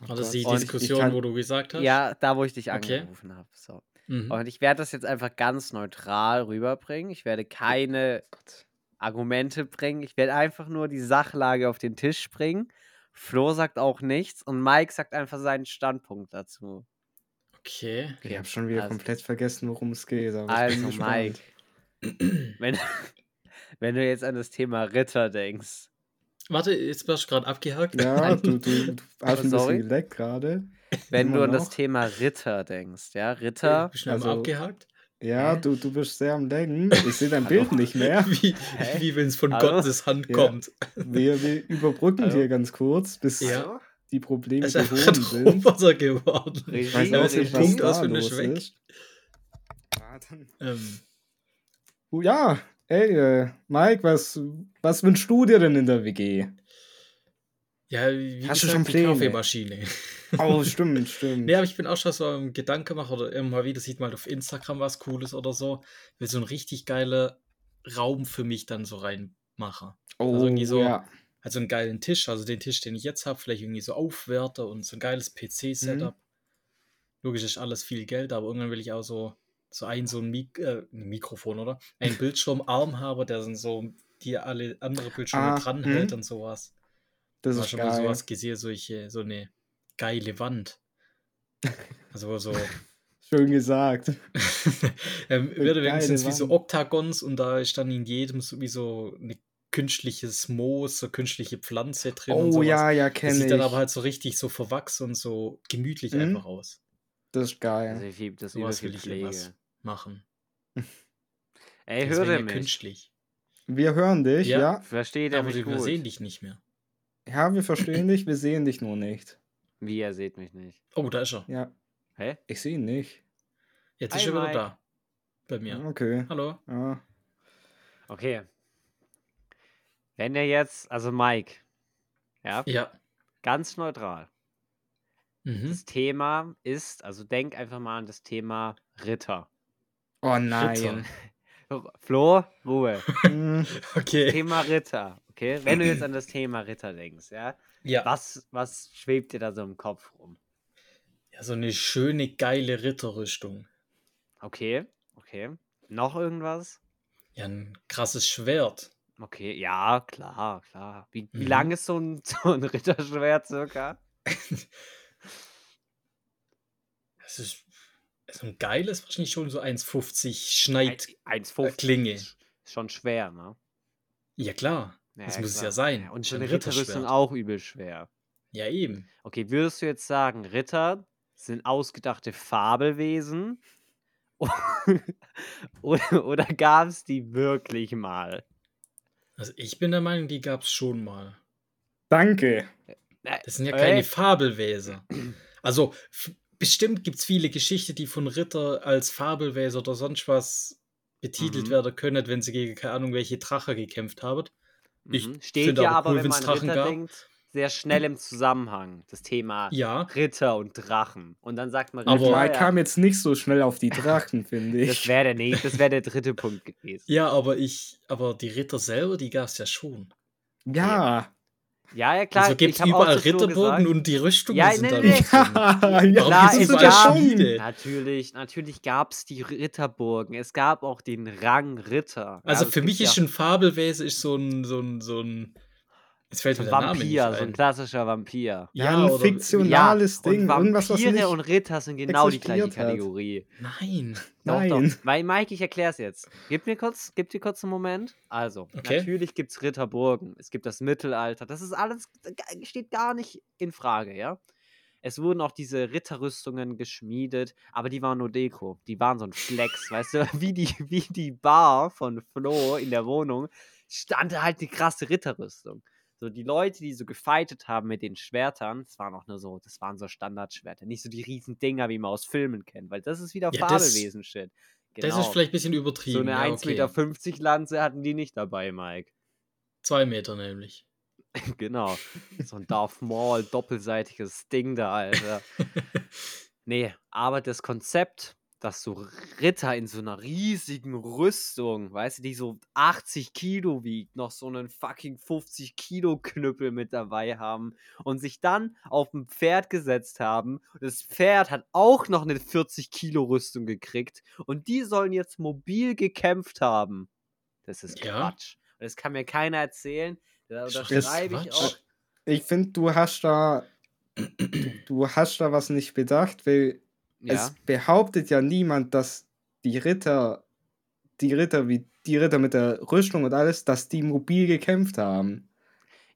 War das die Und ich- ich Diskussion, kann- wo du gesagt hast? Ja, da, wo ich dich Okay. angerufen habe. So. Mhm. Und ich werde das jetzt einfach ganz neutral rüberbringen. Ich werde keine Gott. Argumente bringen. Ich werde einfach nur die Sachlage auf den Tisch bringen. Flo sagt auch nichts und Mike sagt einfach seinen Standpunkt dazu. Okay. Ich habe schon wieder Also- komplett vergessen, worum es geht. aber ich bin Also. Mike, wenn, wenn du jetzt an das Thema Ritter denkst. Warte, jetzt warst du gerade abgehakt. Ja, du, du, du hast ein Sorry? bisschen geleckt gerade. Wenn Immer du an das noch? Thema Ritter denkst, ja, Ritter. bist du also, also- abgehakt? Ja, Hä? du, du bist sehr am Lenken. Ich sehe dein? Bild nicht mehr. Wie, Hä? wie wenn es von Hallo? Gottes Hand Ja. kommt. Wir, wir überbrücken Hallo? hier ganz kurz, bis Ja. Die Probleme Es ist behoben ein sind. Roboter geworden. Ich weiß Ja, auch nicht, was da aus, los ist. Ja, dann- Ähm, Oh, Ja, ey, äh, Mike, was, was wünschst du dir denn in der WG? ja, wie Hast du gesagt, schon die Pläne? Kaffeemaschine. Oh, stimmt, stimmt. Nee, aber ich bin auch schon so am Gedanke machen oder immer mal wieder sieht mal auf Instagram was Cooles oder so. Ich will so einen richtig geiler Raum für mich dann so reinmachen. oh, also irgendwie so- ja. Also einen geilen Tisch, also den Tisch, den ich jetzt habe, vielleicht irgendwie so Aufwärter und so ein geiles Mhm. PC-Setup. Logisch ist alles viel Geld, aber irgendwann will ich auch so, so ein, so ein, Mik äh, Mikrofon, oder? Ein Bildschirmarm haben, der dann so die alle andere Bildschirme Ah, dranhält mhm. und sowas. Das Mal ist schon mal geil. sowas gesehen, solche, so eine geile Wand. Also so Schön gesagt. ähm, würde wenigstens wie so. Oktagons und da ist dann in jedem so wie so ein künstliches Moos, so künstliche Pflanze drin und Oh sowas. ja, ja, Das kenne sieht ich. dann aber halt so richtig so verwachsen und so gemütlich Mhm. einfach aus. das ist geil. Also viel, das ist Sowas will ich Pflege. machen. Ey, Das ihr ja mich? künstlich. Wir hören dich, Ja. ja. Versteht Aber mich wir gut? sehen dich nicht mehr. Ja, wir verstehen dich, wir sehen dich nur nicht. Wie, ihr seht mich nicht. Oh, da ist er. Ja, Hä? ich sehe ihn nicht. Jetzt ist er wieder da. Bei mir. Okay. Hallo. Ja. Okay. Wenn ihr jetzt, also Mike, ja, Ja. ganz neutral. Mhm. Das Thema ist, also denk einfach mal an das Thema Ritter. Oh Ritter. nein. Flo, Ruhe. Okay. Thema Ritter, okay? Wenn du jetzt an das Thema Ritter denkst, ja, Ja. was, was schwebt dir da so im Kopf rum? ja. So eine schöne, geile Ritterrüstung. Okay, okay. Noch irgendwas? Ja, ein krasses Schwert. Okay, ja, klar, klar. Wie, wie Mhm. lang ist so ein, so ein Ritterschwert circa? Das ist so ein geiles, wahrscheinlich schon so 1,50 Schneid. 1,50. Klinge. Ist schon schwer, ne? Ja, klar. Ja, das ja, muss es klar. ja sein. Und Ist so ja eine Ritterrüstung Ritterschwert. auch übel schwer. Ja, eben. Okay, würdest du jetzt sagen, Ritter sind ausgedachte Fabelwesen? oder oder gab es die wirklich mal? Also ich bin der Meinung, die gab es schon mal. danke. Äh, Das sind ja Ey. keine Fabelwesen. Also bestimmt gibt es viele Geschichten, die von Ritter als Fabelwesen oder sonst was betitelt Mhm. werden können, wenn sie gegen keine Ahnung welche Drache gekämpft haben. Ich Mhm. Steht ja aber cool, wenn man Drachen Ritter gab. denkt, sehr schnell im Zusammenhang, das Thema Ja, Ritter und Drachen. Und dann sagt man Aber- Ritter, Mike ja, kam jetzt nicht so schnell auf die Drachen, finde das ich. wäre der, nee, das wär der dritte Punkt gewesen. ja, aber ich, aber die Ritter selber, die gab es ja schon. Ja. Ja, ja, klar. also gibt es überall das Ritterburgen und die Rüstungen Ja, sind nee, da nee, nicht drin. Ja, ja, Warum Klar, gibt's ist überall ja- Schmiede? Natürlich, natürlich gab es die Ritterburgen. Es gab auch den Rang Ritter. Also für das mich ist ein Fabelwesen ist so ein, so ein, so ein. Jetzt fällt ja mir ein der Name nicht Vampir, so ein klassischer Vampir. Ja, ein oder- fiktionales und Ding. Irgendwas, was Vampire und Ritter sind genau die gleiche hat. Kategorie. Nein. Doch, Nein. doch. Weil, Mike, ich erklär's jetzt. Gib mir kurz, gib dir kurz einen Moment. Also, Okay. natürlich gibt's Ritterburgen. Es gibt das Mittelalter. Das ist alles, steht gar nicht in Frage, ja? Es wurden auch diese Ritterrüstungen geschmiedet, aber die waren nur Deko. Die waren so ein Flex, weißt du? Wie die, wie die Bar von Flo in der Wohnung stand halt die krasse Ritterrüstung. So, die Leute, die so gefightet haben mit den Schwertern, das waren auch nur so, das waren so Standardschwerter. Nicht so die riesen Dinger, wie man aus Filmen kennt, weil das ist wieder Ja, Fabelwesen-Shit. Das ist vielleicht ein bisschen übertrieben. So eine ja, 1,50 okay. Meter Lanze hatten die nicht dabei, Mike. Zwei Meter nämlich. genau. So ein Darth Maul, doppelseitiges Ding da, Alter. Nee, aber das Konzept, dass so Ritter in so einer riesigen Rüstung, weißt du, die so 80 Kilo wiegt, noch so einen fucking 50 Kilo Knüppel mit dabei haben und sich dann auf ein Pferd gesetzt haben. Das Pferd hat auch noch eine 40 Kilo Rüstung gekriegt und die sollen jetzt mobil gekämpft haben. Das ist Ja. Quatsch. Und das kann mir keiner erzählen. Da unterschreibe ich auch. Ich finde, du hast da. Du hast da was nicht bedacht, weil Ja. es behauptet ja niemand, dass die Ritter, die Ritter wie die Ritter mit der Rüstung und alles, dass die mobil gekämpft haben.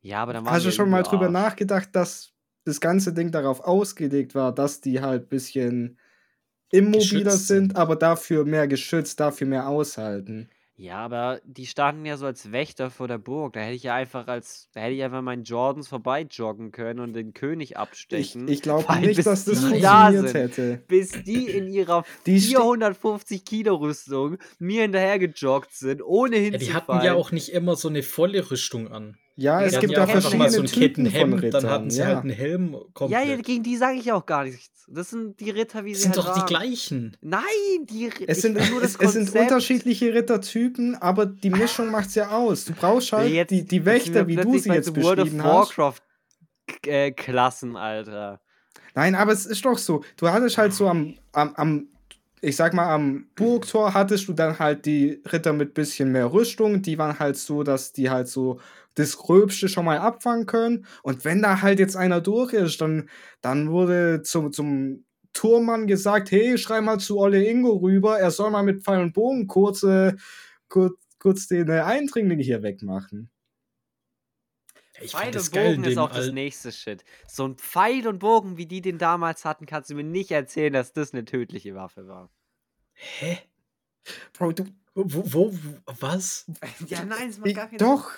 ja, aber dann waren Hast du schon mal drüber überarscht. nachgedacht, dass das ganze Ding darauf ausgelegt war, dass die halt ein bisschen immobiler sind, sind. aber dafür mehr geschützt, dafür mehr aushalten? Ja, aber die standen ja so als Wächter vor der Burg. Da hätte ich ja einfach als, da hätte ich einfach meinen Jordans vorbei joggen können und den König Ich, abstechen. ich glaube weil nicht, bis dass das die da funktioniert sind, hätte. bis die in ihrer Die ste 450 Kilo Rüstung mir hinterher gejoggt sind, ohne Ja, die hatten ja auch nicht immer so eine volle Rüstung an. Ja, Die es Die gibt ja da auch einfach mal so verschiedene ein Typen von Kettenhemd, dann hatten Rittern. sie halt Ja. einen Helm Ja, ja, komplett. gegen die sage ich auch gar nichts. Das sind die Ritter, wie Das sie sind halt doch die waren. gleichen. Nein, die Es sind, will nur das es, es sind unterschiedliche Rittertypen, aber die Mischung macht's ja aus. Du brauchst Ja, halt jetzt, die, die Wächter, wie du sie jetzt so World of beschrieben hast. Warcraft äh, Klassen, Alter. Nein, aber es ist doch so. Du hattest halt so am, am, am ich sag mal, am Burgtor hattest du dann halt die Ritter mit bisschen mehr Rüstung. Die waren halt so, dass die halt so das Gröbste schon mal abfangen können. Und wenn da halt jetzt einer durch ist, dann, dann wurde zum, zum Turmmann gesagt, hey, schrei mal zu Olle Ingo rüber, er soll mal mit Pfeil und Bogen kurz, äh, kurz, kurz den äh, Eindringling hier wegmachen. Ich Pfeil und Bogen ist auch das nächste Shit. So ein Pfeil und Bogen, wie die den damals hatten, kannst du mir nicht erzählen, dass das eine tödliche Waffe war. Hä? Bro, du. Wo, wo, wo was? Ja, nein, es Ich, doch,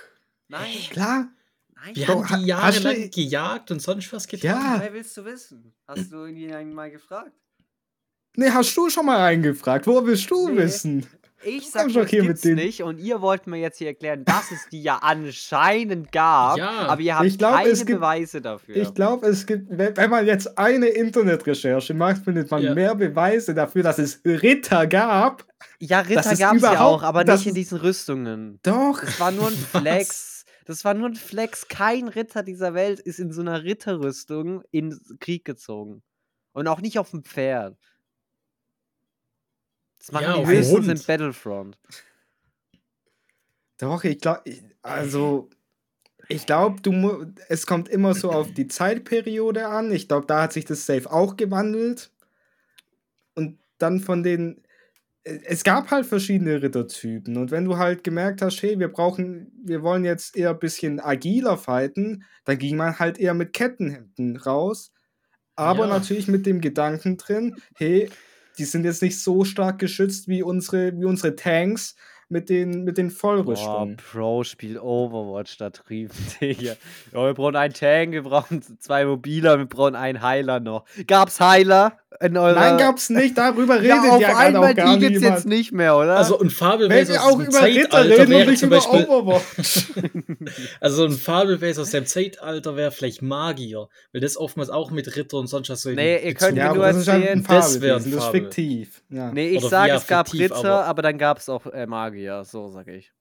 Nein, klar. nein. Wir Doch, haben die jahrelang gejagt und sonst was getan. Ja. Wer willst du wissen? Hast du irgendjemanden mal gefragt? Nee, hast du schon mal eingefragt? Wo willst du Nee. wissen? Ich sag es hier gibt's nicht und ihr wollt mir jetzt hier erklären, dass es die ja anscheinend gab, Ja. aber ihr habt Ich glaub, keine es gibt- Beweise dafür. Ich glaube, es gibt, wenn man jetzt eine Internetrecherche macht, findet man Ja. mehr Beweise dafür, dass es Ritter gab. ja, das Ritter gab es ja auch, aber das nicht in diesen Rüstungen. Doch. Das war nur ein? Flex. Das war nur ein Flex. Kein Ritter dieser Welt ist in so einer Ritterrüstung in Krieg gezogen. Und auch nicht auf dem Pferd. Das machen Ja, die höchstens in. Battlefront. Doch, ich glaube, also, ich glaube, du es kommt immer so auf die Zeitperiode an. Ich glaube, da hat sich das Safe auch gewandelt. Und dann von den. Es gab halt verschiedene Rittertypen. Und wenn du halt gemerkt hast, hey, wir brauchen, wir wollen jetzt eher ein bisschen agiler fighten, dann ging man halt eher mit Kettenhemden raus. Aber Ja. natürlich mit dem Gedanken drin, hey, die sind jetzt nicht so stark geschützt wie unsere, wie unsere Tanks mit den, mit den Boah, Vollrüstungen. Pro spielt Overwatch da drüben, Digga. Ja, wir brauchen einen Tank, wir brauchen zwei Mobiler, wir brauchen einen Heiler noch. Gab's Heiler in eurer... Nein, gab's nicht. Darüber redet ja, ja, auf gerade einmal auch gar die gibt's jetzt nicht mehr, oder? Also ein Wenn Fabelwesen wir aus auch dem über Ritter Zeitalter reden und wäre nicht zum über Beispiel, Overwatch. also ein Fabelwesen aus dem Zeitalter wäre vielleicht Magier, weil das oftmals auch mit Ritter und sonst was so in Nee, ihr könnt mir ja, nur aber das ist halt erzählen, das wär ein Fabelwesen, das ist fiktiv. Ja. nee, ich sage, ja, es gab Ritter, aber- aber, dann gab's auch äh, Magier, so sage ich.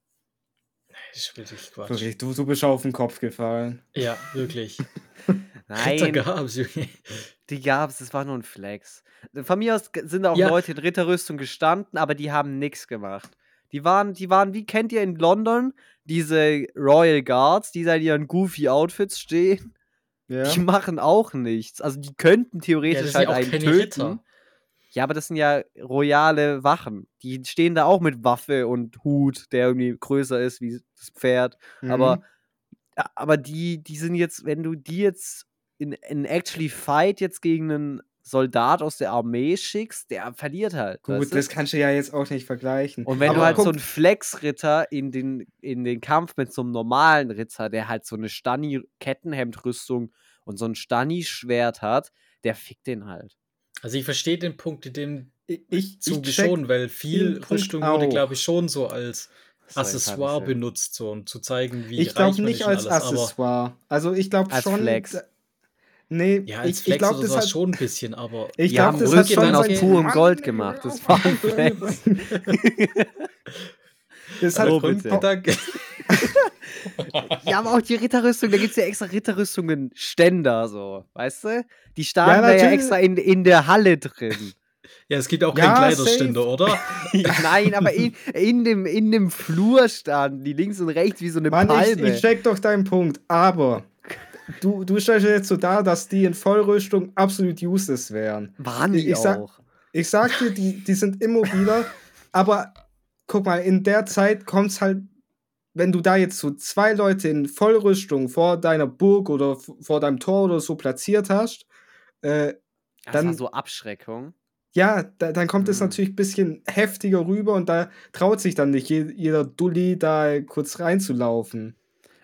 Das ist wirklich Quatsch. Wirklich, du, du bist auf den Kopf gefallen. Ja, wirklich. Ritter Nein, gab's, Junge. die gab's, das war nur ein Flex. Von mir aus sind auch Ja. Leute in Ritterrüstung gestanden, aber die haben nichts gemacht. Die waren, die waren, wie kennt ihr in London diese Royal Guards, die da in ihren goofy Outfits stehen? Ja. Die machen auch nichts. Also die könnten theoretisch halt ja auch einen töten. Ritter. Ja, aber das sind ja royale Wachen. Die stehen da auch mit Waffe und Hut, der irgendwie größer ist wie das Pferd. Mhm. Aber, aber die, die sind jetzt, wenn du die jetzt in, in actually fight jetzt gegen einen Soldat aus der Armee schickst, der verliert halt. Gut, das kannst du ja jetzt auch nicht vergleichen. und wenn Aber du halt guck, so einen Flex-Ritter in den, in den Kampf mit so einem normalen Ritter, der halt so eine Stani-Kettenhemdrüstung und so ein Stani-Schwert hat, der fickt den halt. Also ich verstehe den Punkt in dem ich, ich, Zuge ich check, schon, weil viel Rüstung wurde, glaube ich, schon so als Accessoire benutzt, so um zu zeigen, wie ich glaube nicht als alles, Accessoire. Also ich glaube Als schon. Flex. Nee, ja, als ich, ich Flex glaube, oder das hat schon ein bisschen, aber Ich Die glaube, haben das schon aus purem Gold gemacht, das war ein Flex. Das hat also Hallo, bitte. Grundgedanke. Ja, aber auch die Ritterrüstung, da gibt es ja extra Ritterrüstungen Ständer, so, weißt du? Die Ja, standen da ja natürlich. extra in, in der Halle drin. Ja, es gibt auch Ja, keinen Kleiderständer, oder? Nein, aber in, in, dem, in dem Flur standen die links und rechts wie so eine Mann, ich, Palme. ich check doch deinen Punkt, aber du, du stellst dir jetzt so dar, dass die in Vollrüstung absolut useless wären. Waren ich- die ich sag- auch. Ich sag dir, die, die sind immobiler, aber guck mal, in der Zeit kommt es halt, wenn du da jetzt so zwei Leute in Vollrüstung vor deiner Burg oder vor deinem Tor oder so platziert hast, äh, Das dann- war so Abschreckung. ja, da, dann kommt es Mhm. natürlich ein bisschen heftiger rüber und da traut sich dann nicht je, jeder Dulli da kurz reinzulaufen.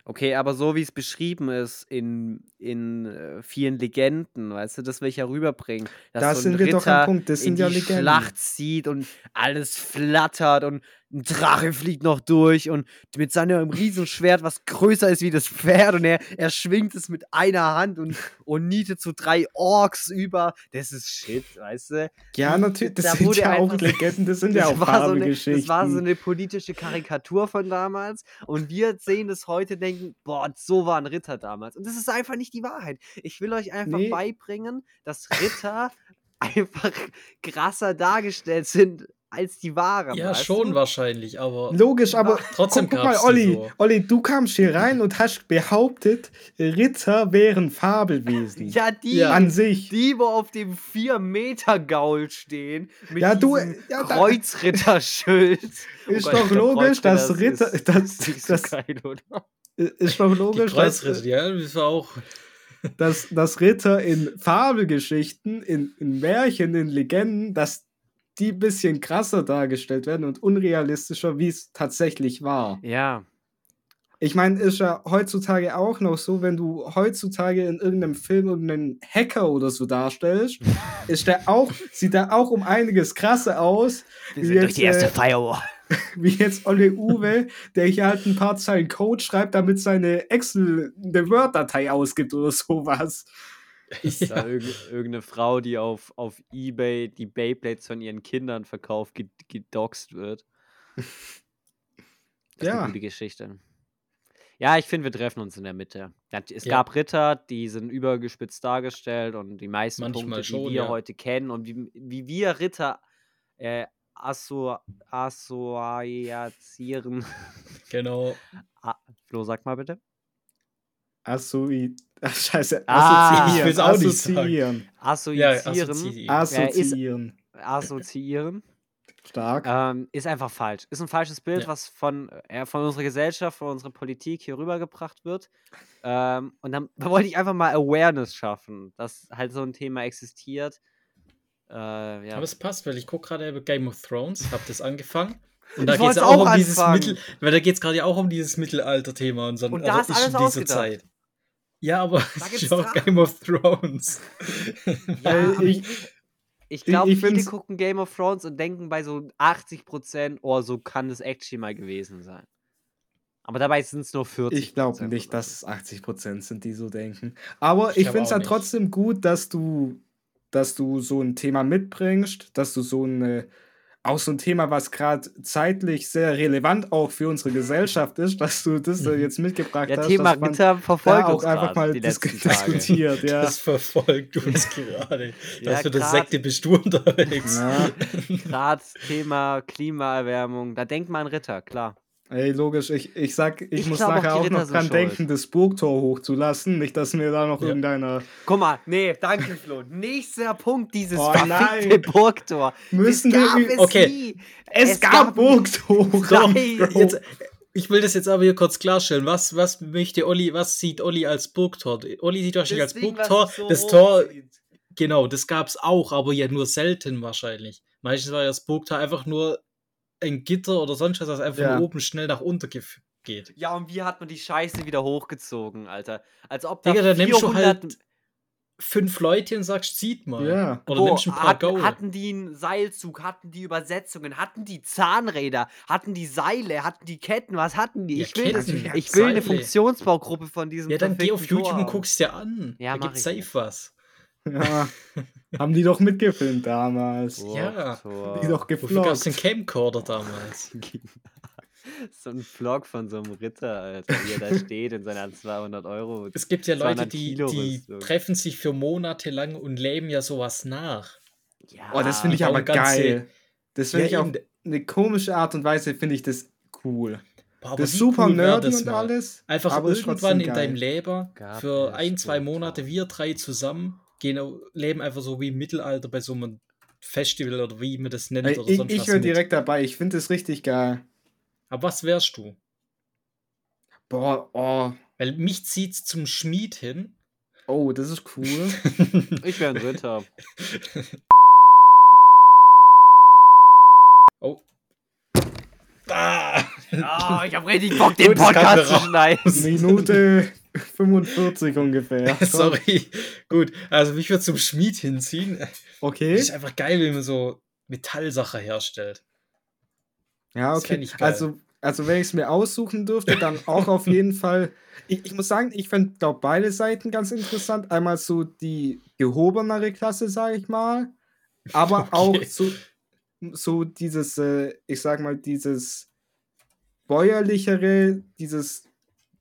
Okay, aber so wie es beschrieben ist in, in äh, vielen Legenden, weißt du, das will ich ja rüberbringen. Dass Da so sind wir doch am Punkt, das in sind ja die Legenden. Schlacht zieht und alles flattert und ein Drache fliegt noch durch und mit seinem Riesenschwert, was größer ist wie das Pferd und er, er schwingt es mit einer Hand und, und nietet so drei Orks über. Das ist Shit, weißt du? Ja, Die- natürlich, das da sind ja auch Legenden, das sind ja auch war so eine, Geschichten. das war so eine politische Karikatur von damals und wir sehen das heute denken, boah, so war ein Ritter damals. Und das ist einfach nicht die Wahrheit. Ich will euch einfach Nee. beibringen, dass Ritter einfach krasser dargestellt sind als die wahren. Ja, schon du? wahrscheinlich, aber Logisch, aber Trotzdem guck, guck mal, Olli, so. Olli, du kamst hier rein und hast behauptet, Ritter wären Fabelwesen. Ja, die, Ja. An sich. die, wo auf dem 4-Meter-Gaul stehen, mit Ja, du, diesem ja, Kreuzritterschild. Oh Ist Gott, doch logisch, dass Ritter, ist- das, ist so das, geil, oder? Ist doch die logisch, dass, Kreuzritter, ja, das war auch. dass, dass Ritter in Fabelgeschichten, in, in Märchen, in Legenden, dass die ein bisschen krasser dargestellt werden und unrealistischer, wie es tatsächlich war. Ja. Ich meine, ist ja heutzutage auch noch so, wenn du heutzutage in irgendeinem Film irgendeinen Hacker oder so darstellst, ist der auch, sieht der auch um einiges krasser aus, Wir Wie sind durch die erste äh, Firewall. wie jetzt Olle Uwe, der hier halt ein paar Zeilen Code schreibt, damit seine Excel eine Word-Datei ausgibt oder sowas. Ist da irgend- irgendeine Frau, die auf, auf Ebay die Beyblades von ihren Kindern verkauft, ged- gedoxt wird. Das ist Ja. eine gute Geschichte. Ja, ich finde, wir treffen uns in der Mitte. Ja, Es Ja. gab Ritter, die sind übergespitzt dargestellt und die meisten Manchmal Punkte, schon, die wir ja. heute kennen und wie, wie wir Ritter äh, assoziieren. Genau. Ah, Flo, sag mal bitte. Assoi Ach, scheiße, Ah, assoziieren. ich will's auch nicht sagen. assoziieren. Assoziieren. Ja, assoziieren. Assoziieren. assoziieren. Stark. Ähm, ist einfach falsch. Ist ein falsches Bild, Ja. was von, äh, von unserer Gesellschaft, von unserer Politik hier rübergebracht wird. Ähm, und dann wollte ich einfach mal Awareness schaffen, dass halt so ein Thema existiert. Äh, ja. Aber es passt, weil ich gucke gerade Game of Thrones, habe das angefangen. Und da geht es auch um dieses anfangen. Mittel, weil da geht es gerade auch um dieses Mittelalter-Thema und so. Und da ist in alles dieser ausgedacht. Zeit. Ja, aber ist Drachen. Game of Thrones. ja, ich- ich, glaube, viele find's- gucken Game of Thrones und denken bei so 80%, oh, so kann das actually mal gewesen sein. Aber dabei sind es nur 40%. Ich glaube nicht, dass es 80% sind, die so denken. Aber Ich ich, finde es nicht. trotzdem gut, dass du, dass du so ein Thema mitbringst, dass du so eine, auch so ein Thema, was gerade zeitlich sehr relevant auch für unsere Gesellschaft ist, dass du das da Mhm. jetzt mitgebracht Ja, hast. Thema dass man verfolgt auch uns einfach mal die dis diskutiert, ja. Das verfolgt uns gerade. Ja, das für das. Sekte bist du unterwegs. ja. Gerade Thema Klimaerwärmung, da denkt man an Ritter, klar. Ey, logisch, ich, ich sag, ich, Ich muss auch, nachher auch Ritter noch dran denken, das Burgtor hochzulassen. Nicht, dass mir da noch Ja. irgendeiner. Guck mal, nee, danke Flo. Nächster Punkt, dieses Oh, verfickte nein. Burgtor. Müssen es gab wir. es Okay. nie. Es, es gab gab Burgtor. Nein. Jetzt, ich will das jetzt aber hier kurz klarstellen. Was, was möchte Olli, was sieht Olli als Burgtor? Olli sieht wahrscheinlich als Burgtor. so das Tor, genau, das gab es auch, aber ja nur selten wahrscheinlich. Meistens war ja das Burgtor einfach nur ein Gitter oder sonst was, das einfach Ja. von oben schnell nach unten geht. Ja, und wie hat man die Scheiße wieder hochgezogen, Alter? Als ob da Digga, da nimmst du 400 halt fünf Leute und sagst, zieht mal. Ja. Oder Wo, nimmst ein paar hatten, Gaul. hatten die einen Seilzug, hatten die Übersetzungen, hatten die Zahnräder, hatten die Seile, hatten die Ketten, was hatten die? Ja, ich will, das, ja, ich will eine. Funktionsbaugruppe von diesem ja, dann geh auf Tor YouTube und haben. guck's dir an. Ja, da gibt's ich safe was. Ja. Haben die doch mitgefilmt damals. Ja. Burgtor. Die doch Wofür gab's den gefloggt. Camcorder damals? so ein Vlog von so einem Ritter, Alter, wie er da steht in seiner 200 Euro. Es gibt ja Leute, 200 die, die treffen sich für Monate lang und leben ja sowas nach. Ja, Oh, das finde ich aber geil. Das finde Ja, ich auf eine komische Art und Weise, finde ich das cool. Boah, das ist super cool nerdy das und mal? alles. Einfach irgendwann in deinem Leben Gab für es ein, zwei. Monate, wir drei zusammen, gehen, leben einfach so wie im Mittelalter bei so einem Festival oder wie man das nennt. Oder ich sonst ich wäre direkt dabei, ich finde es richtig geil. Aber was wärst du? Boah, oh. Weil mich zieht's zum Schmied hin. Oh, das ist cool. ich wäre ein Ritter. Oh. Ah. Oh, ich habe richtig Bock, den Podcast zu schneiden. Minute. 45 ungefähr. Sorry. Gut, also mich würde zum Schmied hinziehen. Okay. Das ist einfach geil, wie man so Metallsache herstellt. Ja, okay. Also, also wenn ich es mir aussuchen dürfte, dann auch auf jeden Fall. Ich, ich muss sagen, ich fände glaube beide Seiten ganz interessant. Einmal so die gehobenere Klasse, sage ich mal. Aber auch Okay. so, so dieses, äh, ich sag mal, dieses bäuerlichere, dieses,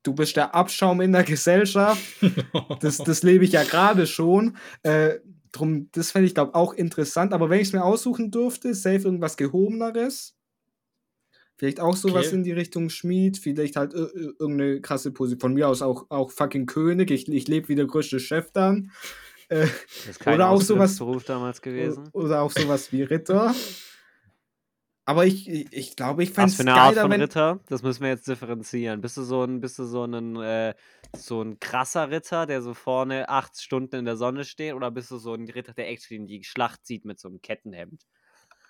du bist der Abschaum in der Gesellschaft. Das, das lebe ich ja gerade schon. Äh, drum, das fände ich, glaube auch interessant. Aber wenn ich es mir aussuchen dürfte, safe irgendwas Gehobeneres. Vielleicht auch sowas Okay. in die Richtung Schmied, vielleicht halt ir- ir- irgendeine krasse Position. Von mir aus auch, auch fucking König. Ich, ich lebe wie der größte Chef dann. Äh, Das ist kein Oder auch sowas- damals gewesen. oder auch sowas wie Ritter. Aber ich, ich, glaube, ich fände Was es für eine Art geiler, von. Ritter? Das müssen wir jetzt differenzieren. Bist du so ein, bist du so ein, äh, so ein krasser Ritter, der so vorne acht Stunden in der Sonne steht, oder bist du so ein Ritter, der actually in die Schlacht zieht mit so einem Kettenhemd?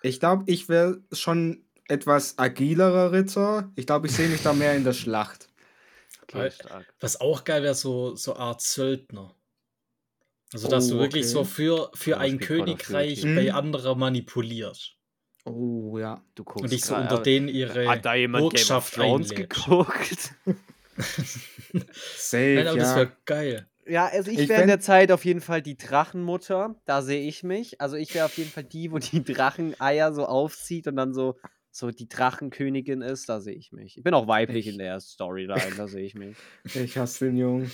Ich glaube, ich wäre schon etwas agilerer Ritter. Ich glaube, ich sehe mich da mehr in der Schlacht. Okay, Weil- stark. Was auch geil wäre, so, so Art Söldner. Also, dass Oh, du wirklich okay. so für, für ein Königreich bei Mhm. anderer manipulierst. Oh, ja. Du guckst Und dich so unter denen ihre Hat da jemand Game of Thrones geguckt? Safe, Nein, aber das ja. wäre geil. Ja, also ich, Ich wäre in der Zeit auf jeden Fall die Drachenmutter. Da sehe ich mich. Also ich wäre auf jeden Fall die, wo die Dracheneier so aufzieht und dann so, so die Drachenkönigin ist. Da sehe ich mich. Ich bin auch weiblich in der Storyline. Da sehe ich mich. Ich hasse den Jungen.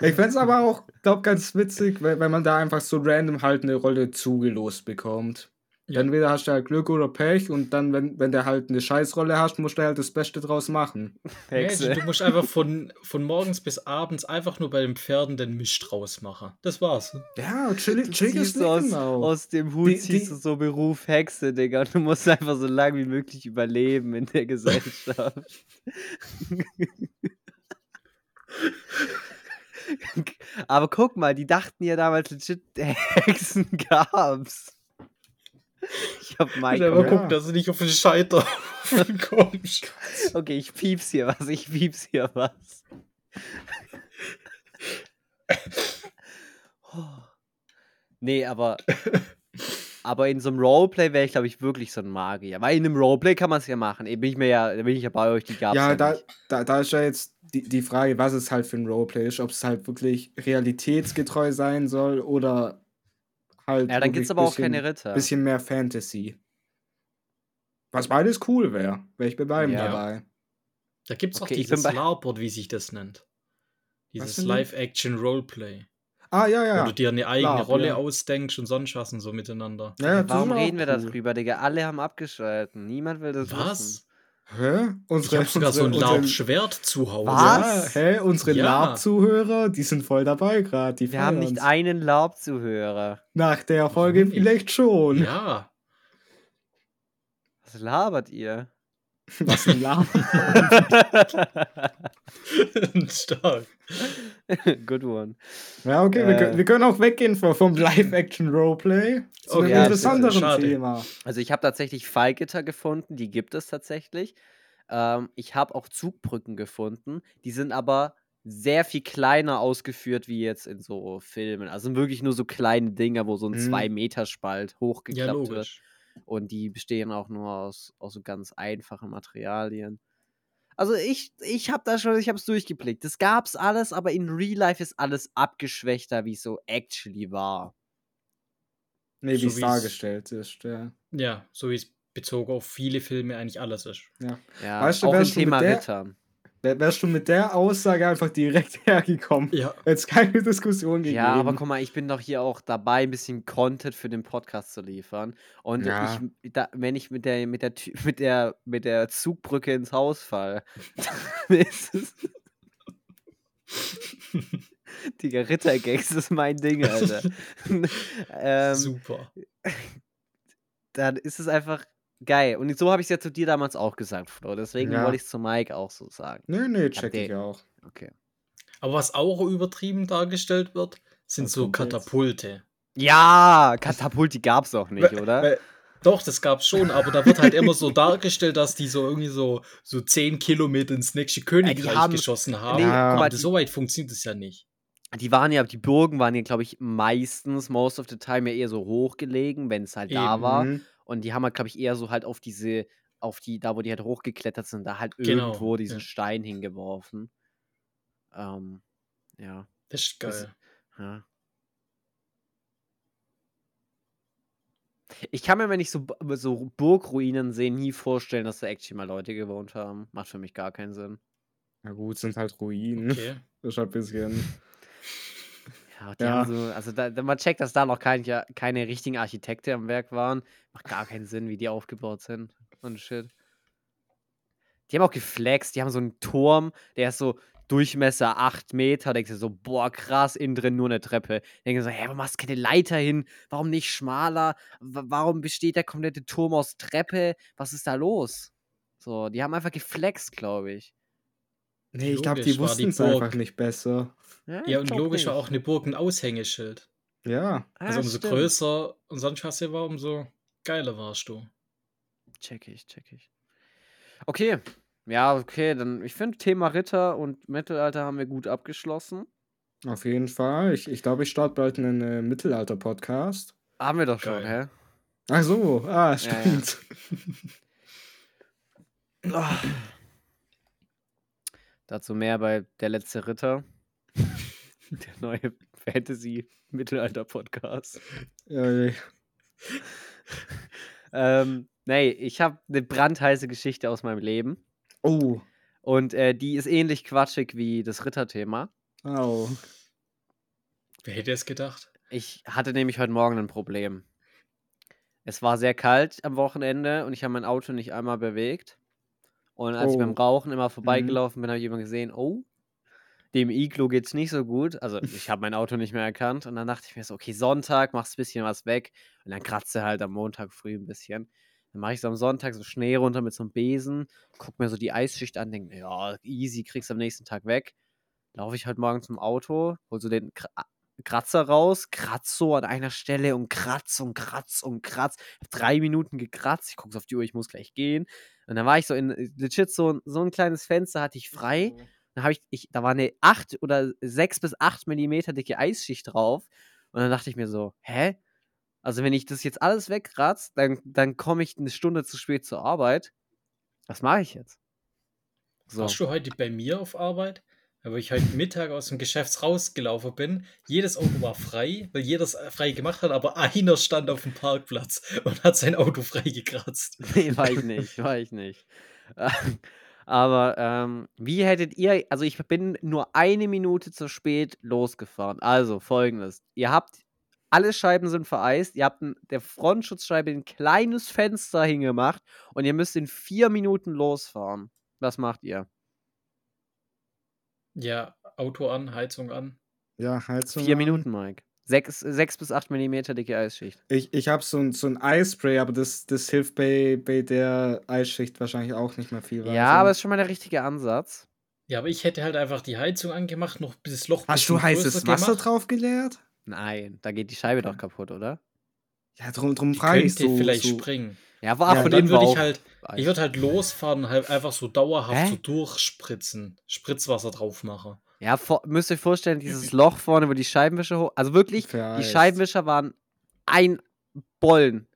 Ich fände es aber auch, glaub, ganz witzig, wenn, wenn man da einfach so random halt eine Rolle zugelost bekommt. Ja. Entweder hast du halt Glück oder Pech und dann, wenn, wenn du halt eine Scheißrolle hast, musst du halt das Beste draus machen. Nee, Hexe. du musst einfach von, von morgens bis abends einfach nur bei den Pferden den Misch draus machen. Das war's. Ja, chillig, Du chilliges ziehst aus, auch. aus dem Hut Die- ziehst du so Beruf Hexe, Digga. Du musst einfach so lange wie möglich überleben in der Gesellschaft. Aber guck mal, die dachten ja damals legit, Hexen gab's. Ich hab Ich Mike. aber Ja. gucken, dass du nicht auf den Scheiter kommst. Okay, ich pieps hier was, ich pieps hier was. Oh. Nee, aber. Aber in so einem Roleplay wäre ich, glaube ich, wirklich so ein Magier. Weil in einem Roleplay kann man es ja machen. Eben bin ich mir ja, da bin ich ja bei euch, die gab's ja, Ja, da, da, da ist ja jetzt die, die Frage, was es halt für ein Roleplay ist. Ob es halt wirklich realitätsgetreu sein soll oder halt. Ja, dann gibt's wirklich aber auch bisschen, keine Ritter. Bisschen mehr Fantasy. Was beides cool wäre. Wäre ich bei beidem Ja. dabei. Da gibt's auch Okay, bin dieses LARPort, wie sich das nennt. Dieses? Live-Action-Roleplay. Ah, ja, ja. Wo du dir eine eigene LARP, Rolle ja. ausdenkst und sonst was und so miteinander. ja, Warum auch reden wir cool. darüber, Digga? Alle haben abgeschalten. Niemand will das wissen. Hä? Ich Unsere, hab sogar so ein unsere- LARP-Schwert zu Hause. Was? Ja, hä? Unsere Ja. Lab-Zuhörer, die sind voll dabei gerade. Die Wir haben nicht einen Laub-Zuhörer. Nach der Folge vielleicht schon. Ja. Was labert ihr? Was ein Lab. Stark. Good one. Ja, okay, wir, Äh. können, wir können auch weggehen vom, vom Live-Action-Roleplay zu Okay, einem ja, interessanteren. Thema. Also ich habe tatsächlich Fallgitter gefunden, die gibt es tatsächlich. Ähm, ich habe auch Zugbrücken gefunden, die sind aber sehr viel kleiner ausgeführt wie jetzt in so Filmen. Also sind wirklich nur so kleine Dinger, wo so ein Mhm. 2-Meter-Spalt Ja, hochgeklappt wird. Und die bestehen auch nur aus, aus so ganz einfachen Materialien. Also ich, ich habe da schon, ich habe es durchgeblickt. Das gab's alles, aber in Real Life ist alles abgeschwächter, wie es so actually war. Nee, So wie es dargestellt ist. Ja. Ja, so wie es bezogen auf viele Filme eigentlich alles ist. Ja. Ja, Weißt du, auch im Thema der- Ritter. Wär, wärst du mit der Aussage einfach direkt hergekommen? Ja. Jetzt keine Diskussion gegeben. Ja, aber guck mal, ich bin doch hier auch dabei, ein bisschen Content für den Podcast zu liefern. Und Ja. ich, da, wenn ich mit der, mit der, mit der, mit der Zugbrücke ins Haus fall, dann ist es. Digga, Rittergags ist mein Ding, Alter. ähm, Super. dann ist es einfach geil. Und so habe ich es ja zu dir damals auch gesagt, Flo. Deswegen Ja. wollte ich es zu Mike auch so sagen. Nee, nee, check ich auch. Okay. Aber was auch übertrieben dargestellt wird, sind Was so kommt jetzt? Katapulte. Ja, Katapult, die gab's auch nicht, Weil- oder? Weil, Doch, das gab's schon, aber da wird halt immer so dargestellt, dass die so irgendwie so, so 10 Kilometer ins nächste Königreich haben- geschossen haben. nee, guck aber die- so weit funktioniert es ja nicht. Die waren ja, die Burgen waren ja, glaube ich, meistens, most of the time, ja eher so hochgelegen, wenn es halt da Eben, war. Und die haben halt, glaube ich, eher so halt auf diese, auf die, da wo die halt hochgeklettert sind, da halt Genau, irgendwo diesen ja. Stein hingeworfen. Ähm, ja, Das ist Das- geil. ja. Ich kann mir, wenn ich so, B- so Burgruinen sehe, nie vorstellen, dass da actually mal Leute gewohnt haben. Macht für mich gar keinen Sinn. Na gut, sind halt Ruinen. Okay. Das ist halt ein bisschen. Ja, die Ja. haben so, also da, man checkt, dass da noch kein, keine richtigen Architekte am Werk waren. Macht gar keinen Sinn, wie die aufgebaut sind. Und shit. Die haben auch geflext, die haben so einen Turm, der ist so Durchmesser 8 Meter. Denkst du so, boah, krass, innen drin nur eine Treppe. Denkst du so, hä, warum machst du keine Leiter hin? Warum nicht schmaler? W warum besteht der komplette Turm aus Treppe? Was ist da los? So, die haben einfach geflext, glaube ich. Nee, ich glaube, die war wussten es einfach nicht besser. Ja, ich und glaub logisch war nicht. auch eine Burg ein Aushängeschild. Ja. Ah, Also umso stimmt. größer und sonst was sie war, umso geiler warst du. Check ich, check ich. Okay. Ja, okay, dann ich finde Thema Ritter und Mittelalter haben wir gut abgeschlossen. Auf jeden Fall. Ich, ich glaube, ich starte bald einen äh, Mittelalter-Podcast. Haben wir doch schon, Geil. hä? Ach so, ah, ja. stimmt. Dazu mehr bei Der letzte Ritter. Der neue Fantasy-Mittelalter-Podcast. Ja, Ähm, nee, ich habe eine brandheiße Geschichte aus meinem Leben. oh, Und äh, die ist ähnlich quatschig wie das Ritterthema. au. Wer hätte es gedacht? Ich hatte nämlich heute Morgen ein Problem. Es war sehr kalt am Wochenende und ich habe mein Auto nicht einmal bewegt. Und als ich beim Oh. Rauchen immer vorbeigelaufen bin, habe ich immer gesehen, oh, dem Iglo geht's nicht so gut. Also ich habe mein Auto nicht mehr erkannt. Und dann dachte ich mir so, okay, Sonntag machst ein bisschen was weg. Und dann kratzt er halt am Montag früh ein bisschen. Dann mache ich so am Sonntag so Schnee runter mit so einem Besen, guck mir so die Eisschicht an, denke mir, ja, easy, kriegst am nächsten Tag weg. Laufe ich heute Morgen zum Auto, hol so den Kra- Kratzer raus, kratz so an einer Stelle und kratz und kratz und kratz. Drei Minuten gekratzt, ich gucke auf die Uhr, ich muss gleich gehen. Und dann war ich so in, legit so, so ein kleines Fenster hatte ich frei. Dann habe ich, ich, da war eine 8 oder 6 bis 8 Millimeter dicke Eisschicht drauf. Und dann dachte ich mir so, hä? Also wenn ich das jetzt alles wegkratze, dann, dann komme ich eine Stunde zu spät zur Arbeit. Was mache ich jetzt? So. Warst du heute bei mir auf Arbeit? Weil ich heute Mittag aus dem Geschäft rausgelaufen bin. Jedes Auto war frei, weil jeder es frei gemacht hat, aber einer stand auf dem Parkplatz und hat sein Auto frei gekratzt. Nee, war ich nicht, war ich nicht. Aber ähm, wie hättet ihr, also ich bin nur eine Minute zu spät losgefahren. Also folgendes, ihr habt, alle Scheiben sind vereist, ihr habt ein, der Frontschutzscheibe ein kleines Fenster hingemacht und ihr müsst in vier Minuten losfahren. Was macht ihr? Ja, Auto an, Heizung an. Ja, Heizung. Vier an. Minuten, Mike. Sechs, sechs bis acht Millimeter dicke Eisschicht. Ich, ich habe so ein, so ein Eispray, aber das, das hilft bei, bei der Eisschicht wahrscheinlich auch nicht mehr viel. Ja, so- aber ist schon mal der richtige Ansatz. Ja, aber ich hätte halt einfach die Heizung angemacht, noch bis das Loch Hast du heißes Wasser gemacht. drauf geleert? Nein, da geht die Scheibe doch kaputt, oder? Ja, drum, drum Die frage ich könnte so. vielleicht so. springen. Ja, war Ja, von innen würde ich halt, Eis. ich würde halt losfahren und halt einfach so dauerhaft Hä? so durchspritzen. Spritzwasser drauf machen. Ja, vor, müsst ihr euch vorstellen, dieses Loch vorne, wo die Scheibenwischer hoch. Also wirklich, die Vereist. Scheibenwischer waren ein Bollen.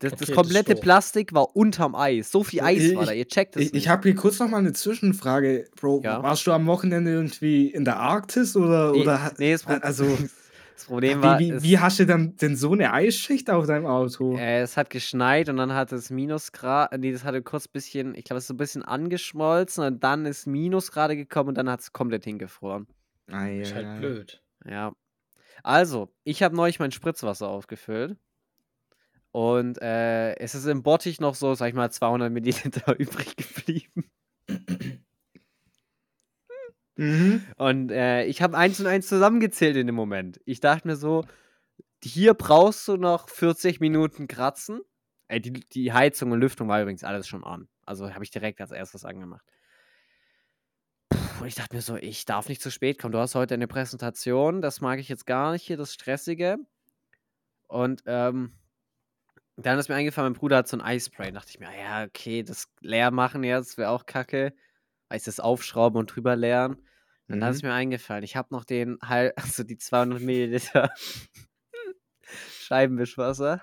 Das, Okay, das das komplette doch. Plastik war unterm Eis. So viel Eis Ich- war da. Ihr checkt es Ich, ich habe hier kurz noch mal eine Zwischenfrage, Bro. Ja. Warst du am Wochenende irgendwie in der Arktis oder. nee, oder nee, das, Pro also, das Problem war, wie, wie, wie hast du dann denn so eine Eisschicht auf deinem Auto? äh, es hat geschneit und dann hat es Minusgrad. Nee, das hatte kurz ein bisschen, ich glaube, es ist so ein bisschen angeschmolzen und dann ist Minusgrade gekommen und dann hat es komplett hingefroren. Ah, ja, Ist halt blöd. Ja. Also, ich habe neulich mein Spritzwasser aufgefüllt. Und äh, es ist im Bottich noch so, sag ich mal, 200 Milliliter übrig geblieben. Mhm. Und äh, ich habe eins und eins zusammengezählt in dem Moment. Ich dachte mir so, hier brauchst du noch 40 Minuten kratzen. Äh, die, die Heizung und Lüftung war übrigens alles schon an. Also habe ich direkt als erstes angemacht. Puh, Und ich dachte mir so, ich darf nicht zu spät kommen. Du hast heute eine Präsentation, das mag ich jetzt gar nicht hier, das Stressige. Und ähm, Dann ist mir eingefallen, mein Bruder hat so ein Eispray. dachte ich mir, ja, okay, das leer machen jetzt wäre auch kacke. Weißt du, das aufschrauben und drüber leeren. Dann ist Mhm. mir eingefallen, ich habe noch den, halb, also die 200 Milliliter Scheibenwischwasser.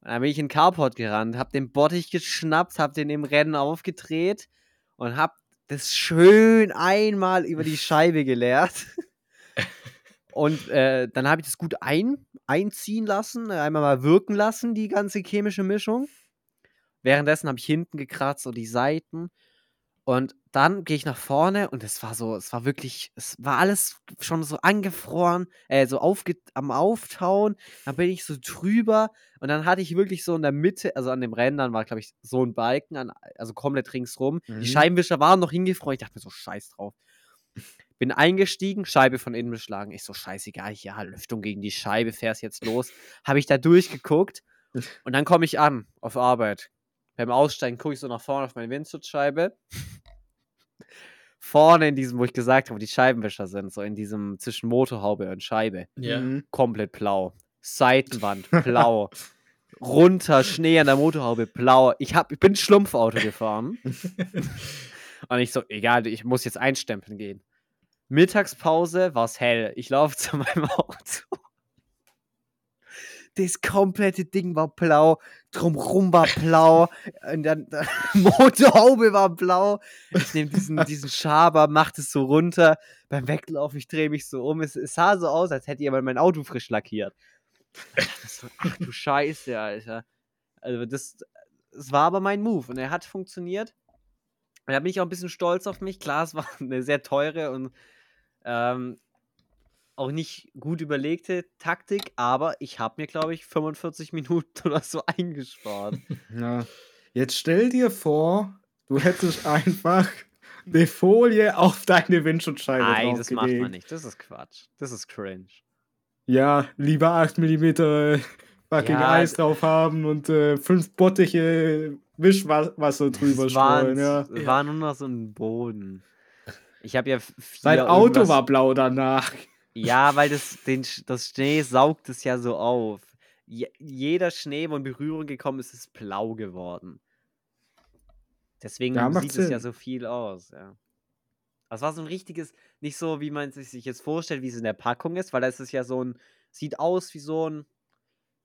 Und dann bin ich in den Carport gerannt, hab den Bottich geschnappt, hab den im Rennen aufgedreht und hab das schön einmal über die Scheibe geleert. Und äh, dann habe ich das gut ein, einziehen lassen, äh, einmal mal wirken lassen, die ganze chemische Mischung. Währenddessen habe ich hinten gekratzt und die Seiten. Und dann gehe ich nach vorne und es war so, es war wirklich, es war alles schon so angefroren, äh, so aufge am Auftauen. Dann bin ich so drüber und dann hatte ich wirklich so in der Mitte, also an den Rändern war, glaube ich, so ein Balken, an, also komplett ringsrum. Mhm. Die Scheibenwischer waren noch hingefroren. Ich dachte mir so, scheiß drauf. Bin eingestiegen, Scheibe von innen beschlagen. Ich so, scheißegal, ja, Lüftung gegen die Scheibe, fähr's jetzt los. Habe ich da durchgeguckt und dann komme ich an auf Arbeit. Beim Aussteigen gucke ich so nach vorne auf meine Windschutzscheibe. Vorne in diesem, wo ich gesagt habe, wo die Scheibenwischer sind, so in diesem zwischen Motorhaube und Scheibe, Ja. Mhm. komplett blau. Seitenwand, blau. Runter, Schnee an der Motorhaube, blau. Ich, hab, ich bin Schlumpfauto gefahren. Und ich so, egal, ich muss jetzt einstempeln gehen. Mittagspause war es hell. Ich laufe zu meinem Auto. Das komplette Ding war blau, drumrum war blau, und dann die Motorhaube war blau. Ich nehme diesen, diesen Schaber, mach das so runter. Beim Weglaufen, ich drehe mich so um. Es, es sah so aus, als hätte jemand mein Auto frisch lackiert. So, ach du Scheiße, Alter. Also das, das war aber mein Move und er hat funktioniert. Und da bin ich auch ein bisschen stolz auf mich. Klar, es war eine sehr teure und ähm, auch nicht gut überlegte Taktik, aber ich habe mir, glaube ich, 45 Minuten oder so eingespart. Ja. Jetzt stell dir vor, du hättest einfach eine Folie auf deine Windschutzscheibe Nein, das macht man nicht. Das ist Quatsch. Das ist cringe. Ja, lieber 8 mm fucking Ja, Eis drauf haben und äh, fünf Bottiche Wischwasser drüber streuen. Ja. war nur noch so ein Boden. Ich habe ja vier Sein Auto war blau danach. Ja, weil das, den, das Schnee saugt es ja so auf. Je, jeder Schnee, wo in Berührung gekommen ist, ist blau geworden. Deswegen Ja, sieht es ja Sinn. so viel aus, ja. Das war so ein richtiges, nicht so, wie man sich jetzt vorstellt, wie es in der Packung ist, weil da ist es ja so ein, sieht aus wie so ein,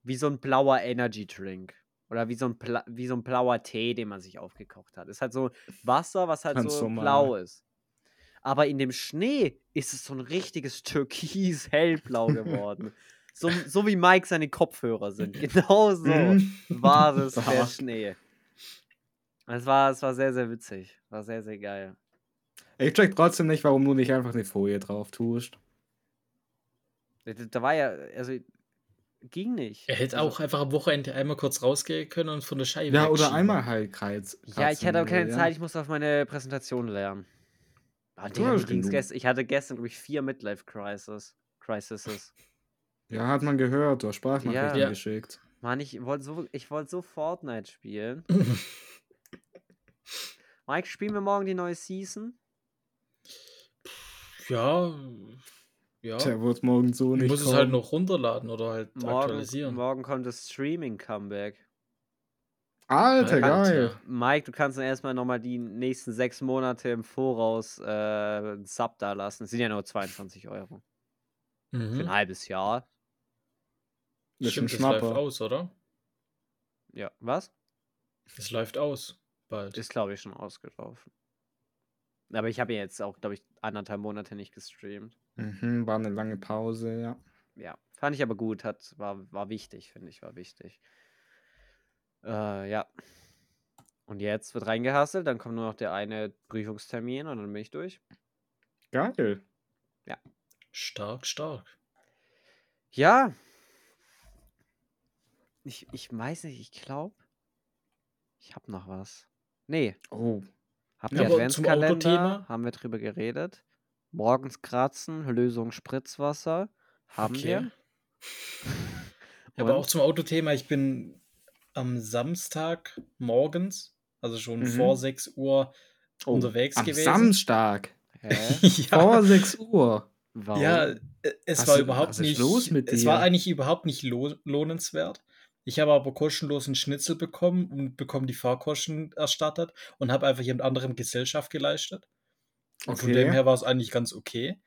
wie so ein blauer Energy Drink. Oder wie so ein, wie so ein blauer Tee, den man sich aufgekocht hat. Ist halt so Wasser, was halt Ganz so normal. blau ist. Aber in dem Schnee ist es so ein richtiges Türkis-hellblau geworden. so, so wie Mike seine Kopfhörer sind. Genau so Mhm. war es der. Schnee. Es war, es war sehr, sehr witzig. War sehr, sehr geil. Ich check trotzdem nicht, warum du nicht einfach eine Folie drauf tust. Da, war ja, also ging nicht. Er hätte also, auch einfach am Wochenende einmal kurz rausgehen können und von der Scheibe Ja, oder einmal halt Kreuz. Ja, ich hatte aber keine ja. Zeit, ich musste auf meine Präsentation lernen. Ah, Du genug. gest ich hatte gestern, glaube ich, vier Midlife-Crisis. Crises. Ja, hat man gehört, du hast Sprachnachrichten Ja. geschickt. Mann, ich wollte so, ich wollte so Fortnite spielen. Mike, spielen wir morgen die neue Season? Ja, ja. Der wird morgen so Du nicht musst es halt kommen. noch runterladen oder halt Morgen, aktualisieren. morgen kommt das Streaming-Comeback. Alter, geil. Mike, du kannst dann erstmal nochmal die nächsten sechs Monate im Voraus äh, einen Sub da lassen. Das sind ja nur 22 Euro. Für Mhm. ein halbes Jahr. Das Stimmt, das läuft aus, oder? Ja, was? Das läuft aus bald. Ist, glaube ich, schon ausgelaufen. Aber ich habe ja jetzt auch, glaube ich, anderthalb Monate nicht gestreamt. Mhm, war eine lange Pause, ja. Ja, fand ich aber gut, hat, war, war wichtig, finde ich, war wichtig. Äh, ja. Und jetzt wird reingehasselt, dann kommt nur noch der eine Prüfungstermin und dann bin ich durch. Geil. Stark, stark. Ja. Ich, ich weiß nicht, ich glaube, ich habe noch was. Nee, Oh. habt Ja, ihr aber zum Adventskalender? Haben wir drüber geredet. Morgens kratzen, Lösung Spritzwasser. Haben Okay. wir. Aber auch zum Autothema, ich bin am Samstag morgens, also schon Mhm. vor 6 Uhr, oh. unterwegs Am gewesen. Samstag. Ja, Vor 6 Uhr. Warum? ja, äh, es Was war überhaupt was ist nicht. los mit Es dir? war eigentlich überhaupt nicht lo lohnenswert, Ich habe aber kostenlos einen Schnitzel bekommen und bekomme die Fahrkosten erstattet und habe einfach jemand anderem Gesellschaft geleistet. Und von dem Okay. her war es eigentlich ganz okay.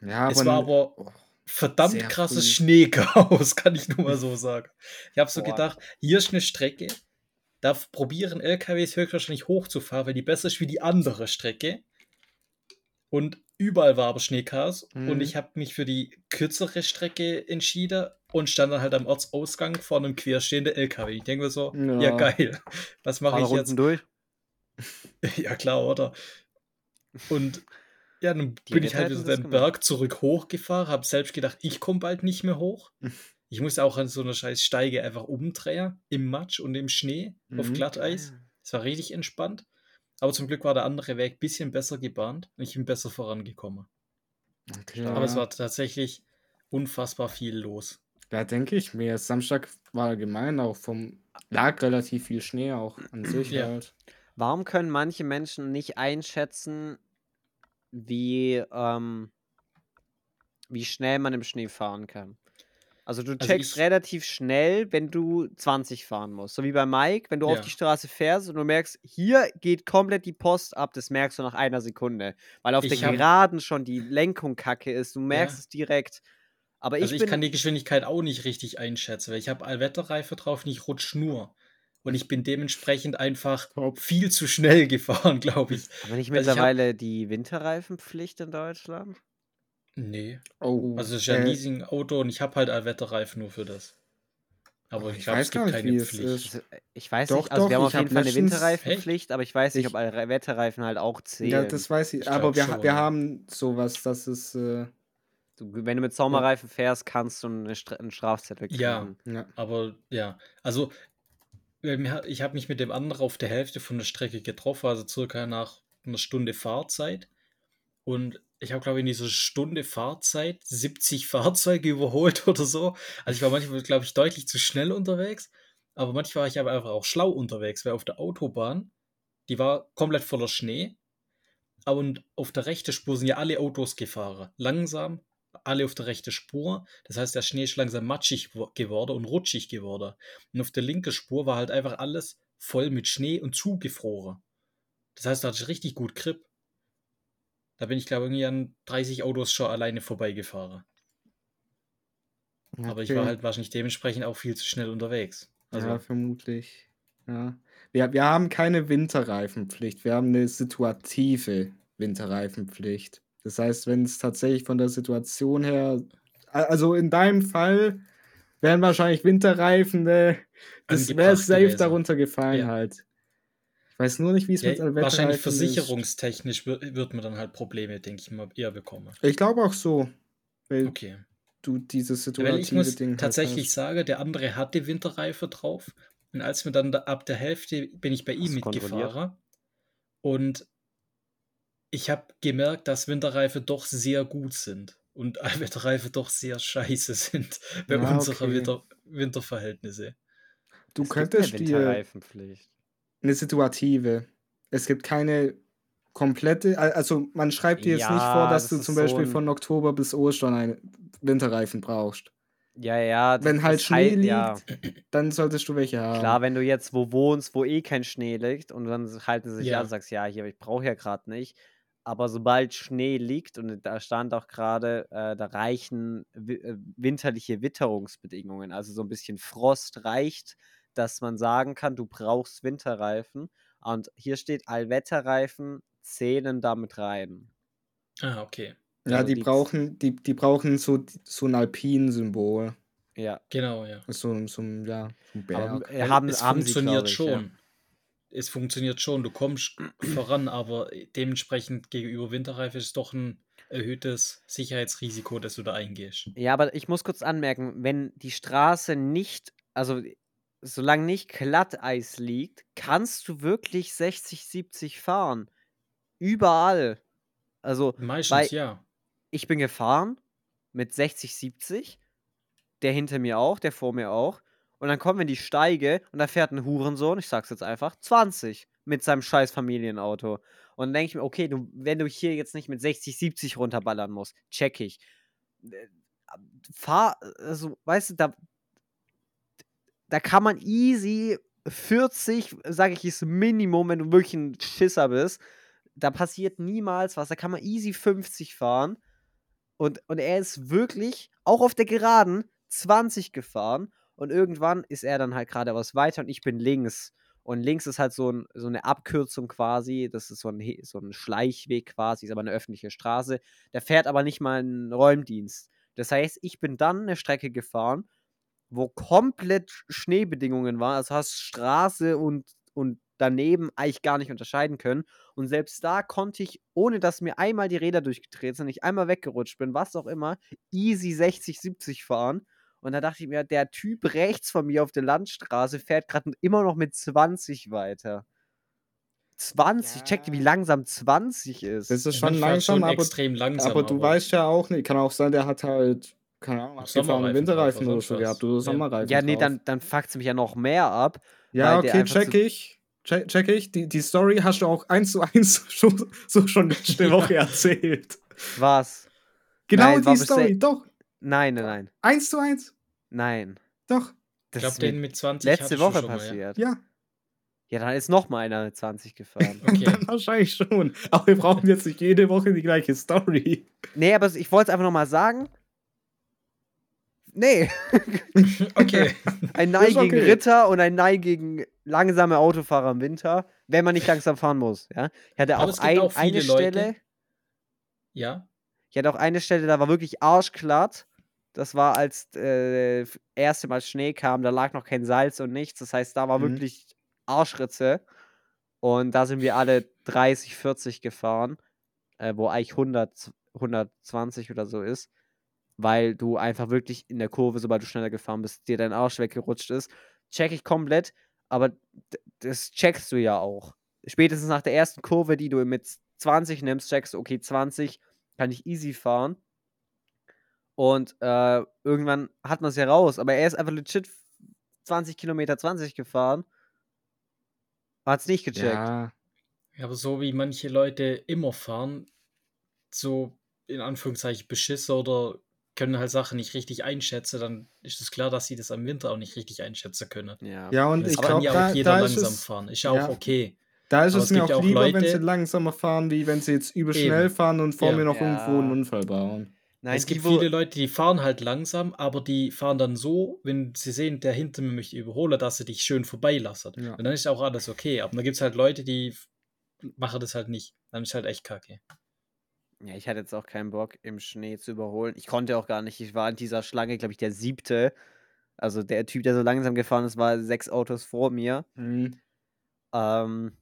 Ja, Es aber war aber oh, verdammt sehr krasses früh. Schneechaos, kann ich nur mal so sagen. Ich habe so Boah. gedacht, hier ist eine Strecke, da probieren LKWs höchstwahrscheinlich hochzufahren, weil die besser ist wie die andere Strecke. Und überall war aber Schneechaos und Mhm. ich habe mich für die kürzere Strecke entschieden und stand dann halt am Ortsausgang vor einem querstehenden LKW. Ich denke mir so, ja, Ja. geil, was mache ich Runden jetzt? durch. Ja, klar, oder? Und ja, dann Die bin ich halt wieder den. Berg zurück hochgefahren, habe selbst gedacht, ich komme bald nicht mehr hoch. Ich musste auch an so einer scheiß Steige einfach umdrehen, im Matsch und im Schnee, auf Mhm. Glatteis. Es war richtig entspannt. Aber zum Glück war der andere Weg ein bisschen besser gebahnt und ich bin besser vorangekommen. Okay, Aber es ja. war tatsächlich unfassbar viel los. Da denke ich mir, Samstag war allgemein auch vom, lag relativ viel Schnee auch an sich Ja. halt. Warum können manche Menschen nicht einschätzen, wie, ähm, wie schnell man im Schnee fahren kann? Also du Also checkst ich- relativ schnell, wenn du 20 fahren musst. So wie bei Mike, wenn du auf Ja. die Straße fährst und du merkst, hier geht komplett die Post ab, das merkst du nach einer Sekunde. Weil auf Ich der Geraden schon die Lenkung kacke ist. Du merkst Ja. es direkt. Aber ich also ich bin. kann die Geschwindigkeit auch nicht richtig einschätzen, weil ich habe Allwetterreife drauf und ich rutsch nur. Und ich bin dementsprechend einfach viel zu schnell gefahren, glaube ich. aber nicht also ich hab- mittlerweile die Winterreifenpflicht in Deutschland? Nee. Oh, Also es ist ja ein äh, Leasing-Auto und ich habe halt Allwetterreifen nur für das. Aber ich ich glaube, weiß es gibt gar nicht, keine wie es Pflicht. ist. Also, äh, ich weiß Doch, nicht, also doch, wir haben auf jeden hab Fall eine Winterreifenpflicht, aber ich weiß nicht, ob alle Wetterreifen halt auch zählen. ja, das weiß ich, Ich aber wir, schon, wir ja. haben sowas, das ist, äh, du, wenn du mit Sommerreifen fährst, kannst du eine Stra einen Strafzettel kriegen. Ja. ja. Aber ja, also ich habe mich mit dem anderen auf der Hälfte von der Strecke getroffen, also circa nach einer Stunde Fahrzeit. Und ich habe, glaube ich, in dieser Stunde Fahrzeit 70 Fahrzeuge überholt oder so. Also ich war manchmal, glaube ich, deutlich zu schnell unterwegs. Aber manchmal war ich aber einfach auch schlau unterwegs, weil auf der Autobahn, die war komplett voller Schnee. Und auf der rechten Spur sind ja alle Autos gefahren. Langsam, alle auf der rechten Spur. Das heißt, der Schnee ist langsam matschig wo- geworden und rutschig geworden. Und auf der linken Spur war halt einfach alles voll mit Schnee und zugefroren. Das heißt, da hatte ich richtig gut Grip. Da bin ich, glaube ich, irgendwie an 30 Autos schon alleine vorbeigefahren. Aber ich war Okay. halt wahrscheinlich dementsprechend auch viel zu schnell unterwegs. Also, ja, vermutlich. Ja. Wir, wir haben keine Winterreifenpflicht, wir haben eine situative Winterreifenpflicht. Das heißt, wenn es tatsächlich von der Situation her, also in deinem Fall wären wahrscheinlich Winterreifen, äh, das wäre safe gewesen. darunter gefallen Ja. halt. Ich weiß nur nicht, wie es ja, mit wahrscheinlich Allwetterreifen ist. versicherungstechnisch wird, man dann halt Probleme, denke ich mal, eher bekommen. Ich glaube auch so, weil Okay. du dieses Ja, Weil ich situative muss Ding halt tatsächlich hast. sagen, der andere hatte Winterreifen drauf. Und als mir dann da, ab der Hälfte bin ich bei ihm mitgefahren. Und ich habe gemerkt, dass Winterreifen doch sehr gut sind. Und Allwetterreifen doch sehr scheiße sind bei Ja, unserer okay. Winter, Winterverhältnisse. Du Es gibt eine könntest dir Winterreifenpflicht. eine situative. Es gibt keine komplette, al- also man schreibt dir jetzt nicht vor, Ja, dass das du zum so Beispiel ein- von Oktober bis Ostern einen Winterreifen brauchst. Ja, ja. Wenn halt Schnee liegt, ja. dann solltest du welche haben. Klar, wenn du jetzt wo wohnst, wo eh kein Schnee liegt und dann halten sie sich Ja. an und sagst, ja, hier, ich brauche ja gerade nicht. Aber sobald Schnee liegt, und da stand auch gerade, äh, da reichen äh, winterliche Witterungsbedingungen, also so ein bisschen Frost reicht, dass man sagen kann, du brauchst Winterreifen. Und hier steht, Allwetterreifen zählen damit rein. Ah, okay. ja, also die die- brauchen, die, die brauchen so, so ein Alpin-Symbol. Ja, Genau, ja. So, so, ein- ja, so ein aber Berg. äh, Weil haben, es haben sie, funktioniert ich, schon. ja. Es funktioniert schon. Du kommst voran, aber dementsprechend gegenüber Winterreifen ist es doch ein erhöhtes Sicherheitsrisiko, das du da eingehst. Ja, aber ich muss kurz anmerken, wenn die Straße nicht, also solange nicht Glatteis liegt, kannst du wirklich 60, 70 fahren. Überall. Also, Meistens ja. ich bin gefahren mit 60, 70, der hinter mir auch, der vor mir auch. Und dann kommen wir in die Steige und da fährt ein Hurensohn, ich sag's jetzt einfach, 20 mit seinem scheiß Familienauto. Und dann denke ich mir, okay, du, wenn du hier jetzt nicht mit 60, 70 runterballern musst, check ich. Äh, Fahr, also, weißt du, da. da kann man easy 40, sage ich, ist Minimum, wenn du wirklich ein Schisser bist. Da passiert niemals was. Da kann man easy 50 fahren. Und, und er ist wirklich, auch auf der Geraden, 20 gefahren. Und irgendwann ist er dann halt geradeaus weiter und ich bin links. Und links ist halt so, ein, so eine Abkürzung quasi. Das ist so ein, so ein Schleichweg quasi, ist aber eine öffentliche Straße. Der fährt aber nicht mal einen Räumdienst. Das heißt, ich bin dann eine Strecke gefahren, wo komplett Schneebedingungen waren. Also hast Straße und, und daneben eigentlich gar nicht unterscheiden können. Und selbst da konnte ich, ohne dass mir einmal die Räder durchgedreht sind, ich einmal weggerutscht bin, was auch immer, easy 60, 70 fahren. Und da dachte ich mir, der Typ rechts von mir auf der Landstraße fährt gerade immer noch mit 20 weiter. 20, Ja. check, wie langsam 20 ist. Das ist schon fast langsam, schon aber, extrem langsam. aber du weißt ja auch nicht, kann auch sein, der hat halt, keine Ahnung, abgefahrene Sommerreifen Winterreifen drauf, oder so gehabt oder Ja. Sommerreifen. ja, nee, dann, dann fuckt es mich ja noch mehr ab. Ja, okay, check zu- ich. Check, check ich. Die, die Story hast du auch eins zu eins schon, so schon letzte Woche erzählt. Was? Genau Nein, die Story, doch. Nein, nein, nein. Eins zu eins. Nein. Doch. Das Ich glaube, den mit 20 letzte Woche schon mal, ja. passiert. Ja, Ja, dann ist noch mal einer mit 20 gefahren. Okay. dann wahrscheinlich schon. Aber wir brauchen jetzt nicht jede Woche die gleiche Story. nee, aber ich wollte es einfach noch mal sagen. Nee, Okay. ein Nein Ist gegen okay. Ritter und ein Nein gegen langsame Autofahrer im Winter, wenn man nicht langsam fahren muss. Ja? Ich hatte Aber auch, es gibt ein, auch eine viele Leute- Stelle, Ja. ich hatte auch eine Stelle, da war wirklich arschglatt. Das war, als äh, f- erste Mal Schnee kam, da lag noch kein Salz und nichts. Das heißt, da war Mhm. wirklich Arschritze. Und da sind wir alle 30, 40 gefahren, äh, wo eigentlich 100, 120 oder so ist. Weil du einfach wirklich in der Kurve, sobald du schneller gefahren bist, dir dein Arsch weggerutscht ist. Check ich komplett, aber das checkst du ja auch. Spätestens nach der ersten Kurve, die du mit 20 nimmst, checkst du, okay, 20 kann ich easy fahren. Und äh, irgendwann hat man es ja raus. Aber er ist einfach legit 20 Kilometer 20 gefahren. Hat es nicht gecheckt. Ja. Ja, aber so wie manche Leute immer fahren, so in Anführungszeichen Beschisse oder können halt Sachen nicht richtig einschätzen, dann ist es klar, dass sie das am Winter auch nicht richtig einschätzen können. Ja. Ja, und Das ich kann glaube, ja auch da, jeder da ist langsam es, fahren. Ist ja auch ja. okay. da ist Aber es mir auch auch lieber, wenn Leute- sie langsamer fahren, wie wenn sie jetzt überschnell Eben. fahren und vor Ja. mir noch Ja. irgendwo einen Unfall bauen. Nein, es gibt wo- viele Leute, die fahren halt langsam, aber die fahren dann so, wenn sie sehen, der hinter mir möchte überholen, dass sie dich schön vorbeilassen. Ja. Und dann ist auch alles okay. Aber dann gibt es halt Leute, die machen das halt nicht. Dann ist halt echt kacke. Ja, ich hatte jetzt auch keinen Bock, im Schnee zu überholen. Ich konnte auch gar nicht. Ich war in dieser Schlange, glaube ich, der siebte. Also der Typ, der so langsam gefahren ist, war sechs Autos vor mir. Mhm. Ähm,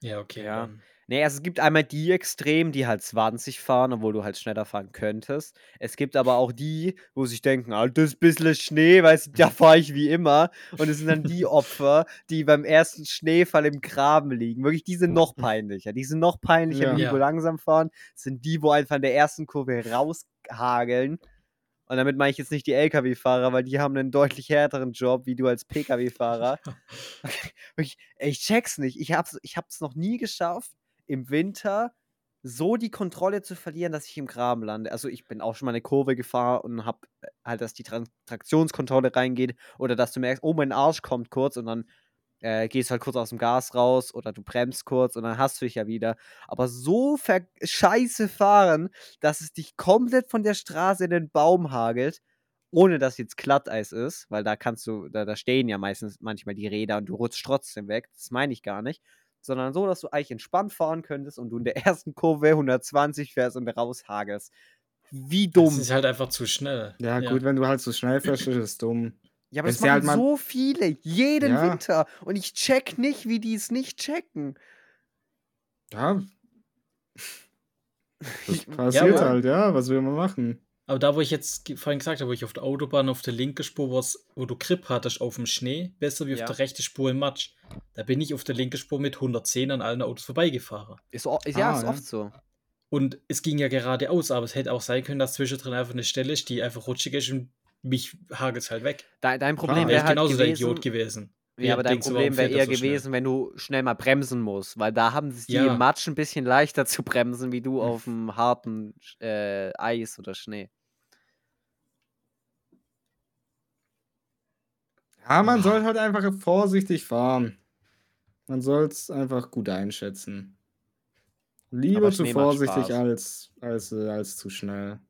Ja, okay. Ja. dann- Nee, also es gibt einmal die Extremen, die halt 20 fahren, obwohl du halt schneller fahren könntest. Es gibt aber auch die, wo sich denken, ah, das bisschen Schnee, weißt du, da fahre ich wie immer. Und es sind dann die Opfer, die beim ersten Schneefall im Graben liegen. Wirklich, die sind noch peinlicher. Die sind noch peinlicher, Ja. die, wo langsam fahren. Das sind die, wo einfach in der ersten Kurve raushageln. Und damit meine ich jetzt nicht die LKW-Fahrer, weil die haben einen deutlich härteren Job wie du als PKW-Fahrer. Ey, ich check's nicht. Ich hab's, ich hab's noch nie geschafft, im Winter so die Kontrolle zu verlieren, dass ich im Graben lande. Also ich bin auch schon mal eine Kurve gefahren und hab äh, halt, dass die Traktionskontrolle reingeht oder dass du merkst, oh, mein Arsch kommt kurz und dann äh, gehst halt kurz aus dem Gas raus oder du bremst kurz und dann hast du dich ja wieder. Aber so ver scheiße fahren, dass es dich komplett von der Straße in den Baum hagelt, ohne dass jetzt Glatteis ist, weil da kannst du, da, da stehen ja meistens manchmal die Räder und du rutschst trotzdem weg. Das meine ich gar nicht. Sondern so, dass du eigentlich entspannt fahren könntest und du in der ersten Kurve 120 fährst und raushagelst. Wie dumm. Das ist halt einfach zu schnell. Ja, gut, wenn du halt so schnell fährst, ist es dumm. Ja, aber Wenn das halt machen mal- so viele, jeden Ja. Winter. Und ich check nicht, wie die es nicht checken. Ja. Das passiert aber- halt, ja. Was will man machen? Aber da, wo ich jetzt vorhin gesagt habe, wo ich auf der Autobahn auf der linken Spur, wo's- wo du Grip hattest auf dem Schnee, besser wie auf Ja. der rechten Spur im Matsch. Da bin ich auf der linken Spur mit 110 an allen Autos vorbeigefahren. Ist, ist, ja, Ah, ist ja. oft so. Und es ging ja geradeaus, aber es hätte auch sein können, dass zwischendrin einfach eine Stelle ist, die einfach rutschig ist und mich hagelt halt weg. Dein, dein Problem wäre halt genauso der gewesen, Idiot gewesen. Ja, aber dein Problem wäre er eher so schnell? gewesen, wenn du schnell mal bremsen musst, weil da haben sie Ja. im Matsch ein bisschen leichter zu bremsen, wie Hm. du auf dem harten äh, Eis oder Schnee. Ja, man soll halt einfach vorsichtig fahren. Man soll es einfach gut einschätzen. Lieber zu vorsichtig als, als, äh, als zu schnell.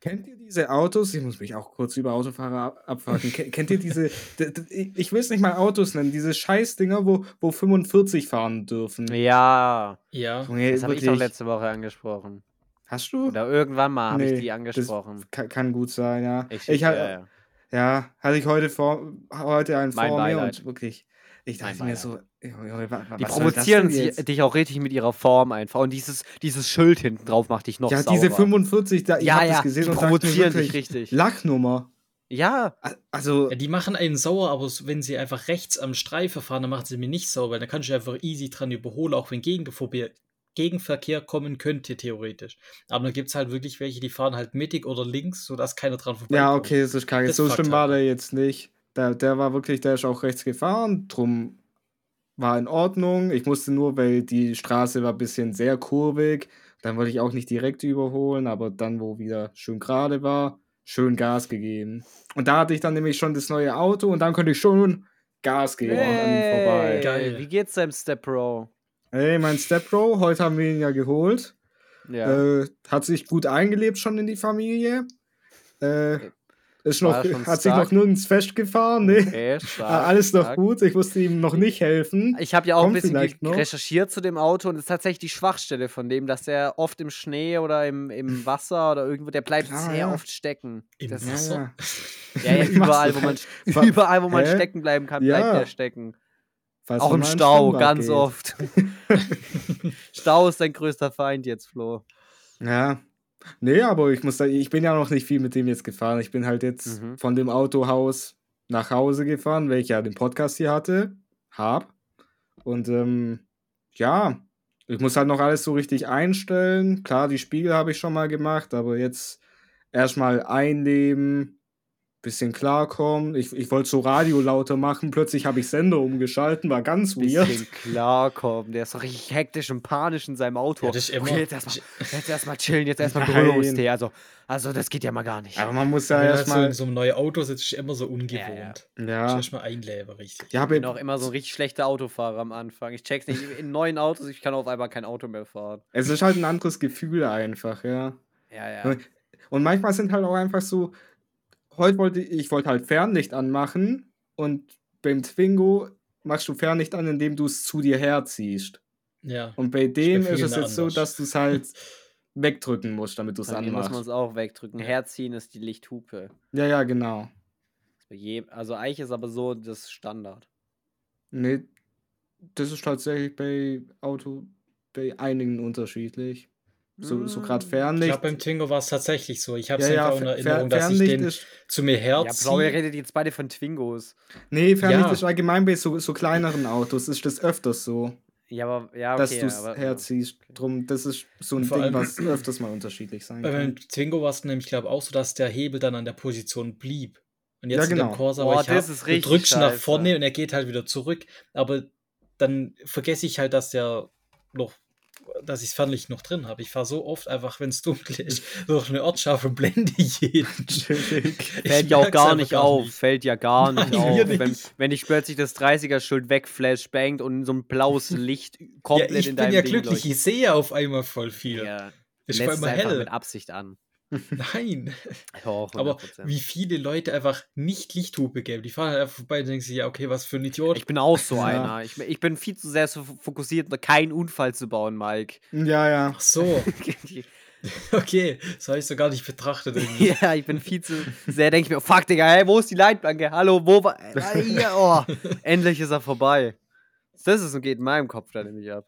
Kennt ihr diese Autos? Ich muss mich auch kurz über Autofahrer ab- abfragen. Ke- Kennt ihr diese, ich ich will es nicht mal Autos nennen, diese Scheißdinger, wo, wo 45 fahren dürfen? Ja, Ja. Junge, das habe ich doch letzte Woche angesprochen. Hast du? Oder irgendwann mal habe ich Nee, die das angesprochen. Kann, kann gut sein, ja. Ich, Ich, ja, ja. Ja, hatte ich heute vor, heute einen Mein vor mir Beileid. und wirklich, ich dachte mir so, Die was soll das provozieren denn sie, jetzt? dich auch richtig mit ihrer Form einfach. Und dieses, dieses Schild hinten drauf macht dich noch Ja, saurer. diese 45, da, ich ja, hab ja, das gesehen die und provozieren dich richtig. Lachnummer. Ja, Also, Ja, die machen einen sauer, aber wenn sie einfach rechts am Streifen fahren, dann machen sie mir nicht sauer, weil dann kannst du einfach easy dran überholen, auch wenn Gegenverkehr, Gegenverkehr kommen könnte, theoretisch. Aber dann gibt es halt wirklich welche, die fahren halt mittig oder links, sodass keiner dran vorbeikommt. ja, okay, das ist kacke. Das So schlimm war der jetzt nicht. Der, der war wirklich, der ist auch rechts gefahren, drum war in Ordnung. Ich musste nur, weil die Straße war ein bisschen sehr kurvig, dann wollte ich auch nicht direkt überholen, aber dann, wo wieder schön gerade war, schön Gas gegeben. Und da hatte ich dann nämlich schon das neue Auto und dann konnte ich schon Gas geben ihm vorbei. Hey, Geil. Wie geht's deinem Step Bro? Hey, mein Step Bro, heute haben wir ihn ja geholt. Ja. Äh, hat sich gut eingelebt schon in die Familie. Äh, ist noch, hat sich noch nirgends festgefahren. Nee. okay, stark, Alles noch stark. gut. Ich musste ihm noch nicht helfen. Ich habe ja auch ein Kommt bisschen ge- noch. recherchiert zu dem Auto und es ist tatsächlich die Schwachstelle von dem, dass er oft im Schnee oder im, im Wasser oder irgendwo, der bleibt Klar, sehr ja. oft stecken. Im Das Ja, ist Wasser? ja. ja, überall, wo Wasser. man, überall, wo man Hä? stecken bleiben kann, bleibt Ja. der stecken. Falls auch im Stau, ganz geht. oft. Stau ist dein größter Feind jetzt, Flo. Ja. Nee, aber ich muss sagen, ich bin ja noch nicht viel mit dem jetzt gefahren. Ich bin halt jetzt Mhm. von dem Autohaus nach Hause gefahren, weil ich ja den Podcast hier hatte, hab. Und ähm, ja, ich muss halt noch alles so richtig einstellen. Klar, die Spiegel habe ich schon mal gemacht, aber jetzt erstmal einleben, bisschen klarkommen. Ich, ich wollte so Radio lauter machen, plötzlich habe ich Sender umgeschalten, war ganz weird. Bisschen klarkommen. Der ist doch richtig hektisch und panisch in seinem Auto. Ja, das immer- okay, jetzt erstmal jetzt erstmal chillen, jetzt erstmal. Berührungstee. Also, also, das geht ja mal gar nicht. Aber man muss ja du halt so erstmal. in so einem neuen Auto sitzt, ist immer so ja. ungewohnt. Ja. Ja, Erstmal einleben, richtig. ja, Ich bin auch immer so ein richtig schlechter Autofahrer am Anfang. Ich check's nicht. In neuen Autos, ich kann auf einmal kein Auto mehr fahren. es ist halt ein anderes Gefühl einfach, ja. Ja, ja. Und manchmal sind halt auch einfach so, heute wollte ich, ich wollte halt Fernlicht anmachen und beim Twingo machst du Fernlicht an, indem du es zu dir herziehst. Ja. Und bei dem ist es jetzt so, anders. dass du es halt wegdrücken musst, damit du es mir muss man anmachst. es auch wegdrücken. Herziehen ist die Lichthupe. Ja, ja, genau. Also eigentlich ist aber so das Standard. Nee, das ist tatsächlich bei Auto, bei einigen unterschiedlich. So, so gerade Mm. Ich Fernlicht. glaube, beim Twingo war es tatsächlich so. Ich habe es ja, ja, einfach in Fer- Erinnerung, dass ich Fernlicht den ist. zu mir Ja, Blau, ihr herziehe. redet jetzt beide von Twingos. Nee, Fernlicht Ja. ist allgemein bei so, so kleineren Autos, ist das öfters so. Ja, aber ja, dass okay. du es aber, herziehst. Drum, das ist so ein Ding, allem- was öfters mal unterschiedlich sein Bei kann. meinem Twingo war es nämlich, glaube ich, auch so, dass der Hebel dann an der Position blieb. Und jetzt Ja, in genau. dem Corsa, Boah, aber ich das hab, ist du drückst nach vorne und er geht halt wieder zurück. Aber dann vergesse ich halt, dass der noch, dass ich das Fernlicht noch drin habe. Ich fahre so oft einfach, wenn es dunkel ist, durch eine Ortschaft und blende jeden. Ich Fällt ja auch gar nicht gar auf. nicht. Fällt ja gar nicht Nein, auf. mir Wenn, nicht. wenn dich plötzlich das 30er-Schild wegflash bangt und so ein blaues Licht Ja, komplett ich in bin deinem ja Ding glücklich, leuchtet. ich sehe auf einmal voll viel. Ja, ist lässt es einfach hell. mit Absicht an. Nein. Doch, Aber 100%. wie viele Leute einfach nicht Lichthupe geben, die fahren halt einfach vorbei und denken sich, ja, okay, was für ein Idiot. Ich bin auch so Ja. einer. Ich, ich bin viel zu sehr so fokussiert, keinen Unfall zu bauen, Mike. Ja, ja. Ach so, okay, das habe ich so gar nicht betrachtet. Irgendwie. ja, ich bin viel zu sehr, denke ich mir, fuck, Digga, hey, wo ist die Leitplanke? Hallo, wo war. Ah, Hier, oh, endlich ist er vorbei. Das ist und geht in meinem Kopf dann nämlich ab.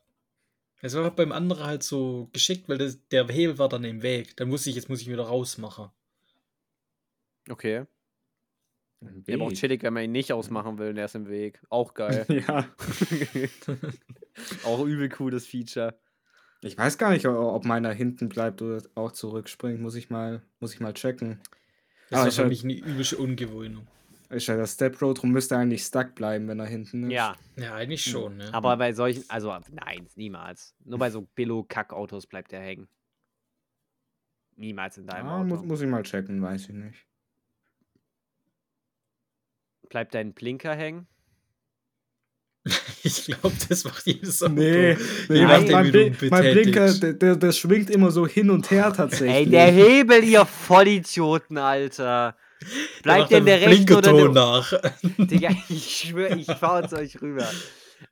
Es war beim anderen halt so geschickt, weil das, der Hebel war dann im Weg. Dann muss ich, jetzt muss ich ihn wieder rausmachen. Okay. Ja, aber auch chillig, wenn man ihn nicht ausmachen will und er ist im Weg. Auch geil. Ja. auch übel cooles Feature. Ich weiß gar nicht, ob meiner hinten bleibt oder auch zurückspringt. Muss ich mal, muss ich mal checken. Das ich für mich eine übelste Ungewöhnung. Ist ja das Step Road, drum müsste er eigentlich stuck bleiben, wenn er hinten ist. Ja, Ja, eigentlich schon, ne? aber bei solchen, also nein, niemals. Nur bei so Billo-Kack-Autos bleibt er hängen. Niemals in deinem Ah, Auto. muss, muss ich mal checken, weiß ich nicht. bleibt dein Blinker hängen? Ich glaube, das macht jedes Auto. Nee, nee Je mein, nachdem, mein, Blinker, der, der schwingt immer so hin und her tatsächlich. Ey, der Hebel, ihr Vollidioten, Alter. Bleibt denn der einen rechte oder der... nach. Digga, ich schwöre, ich fahr uns euch rüber.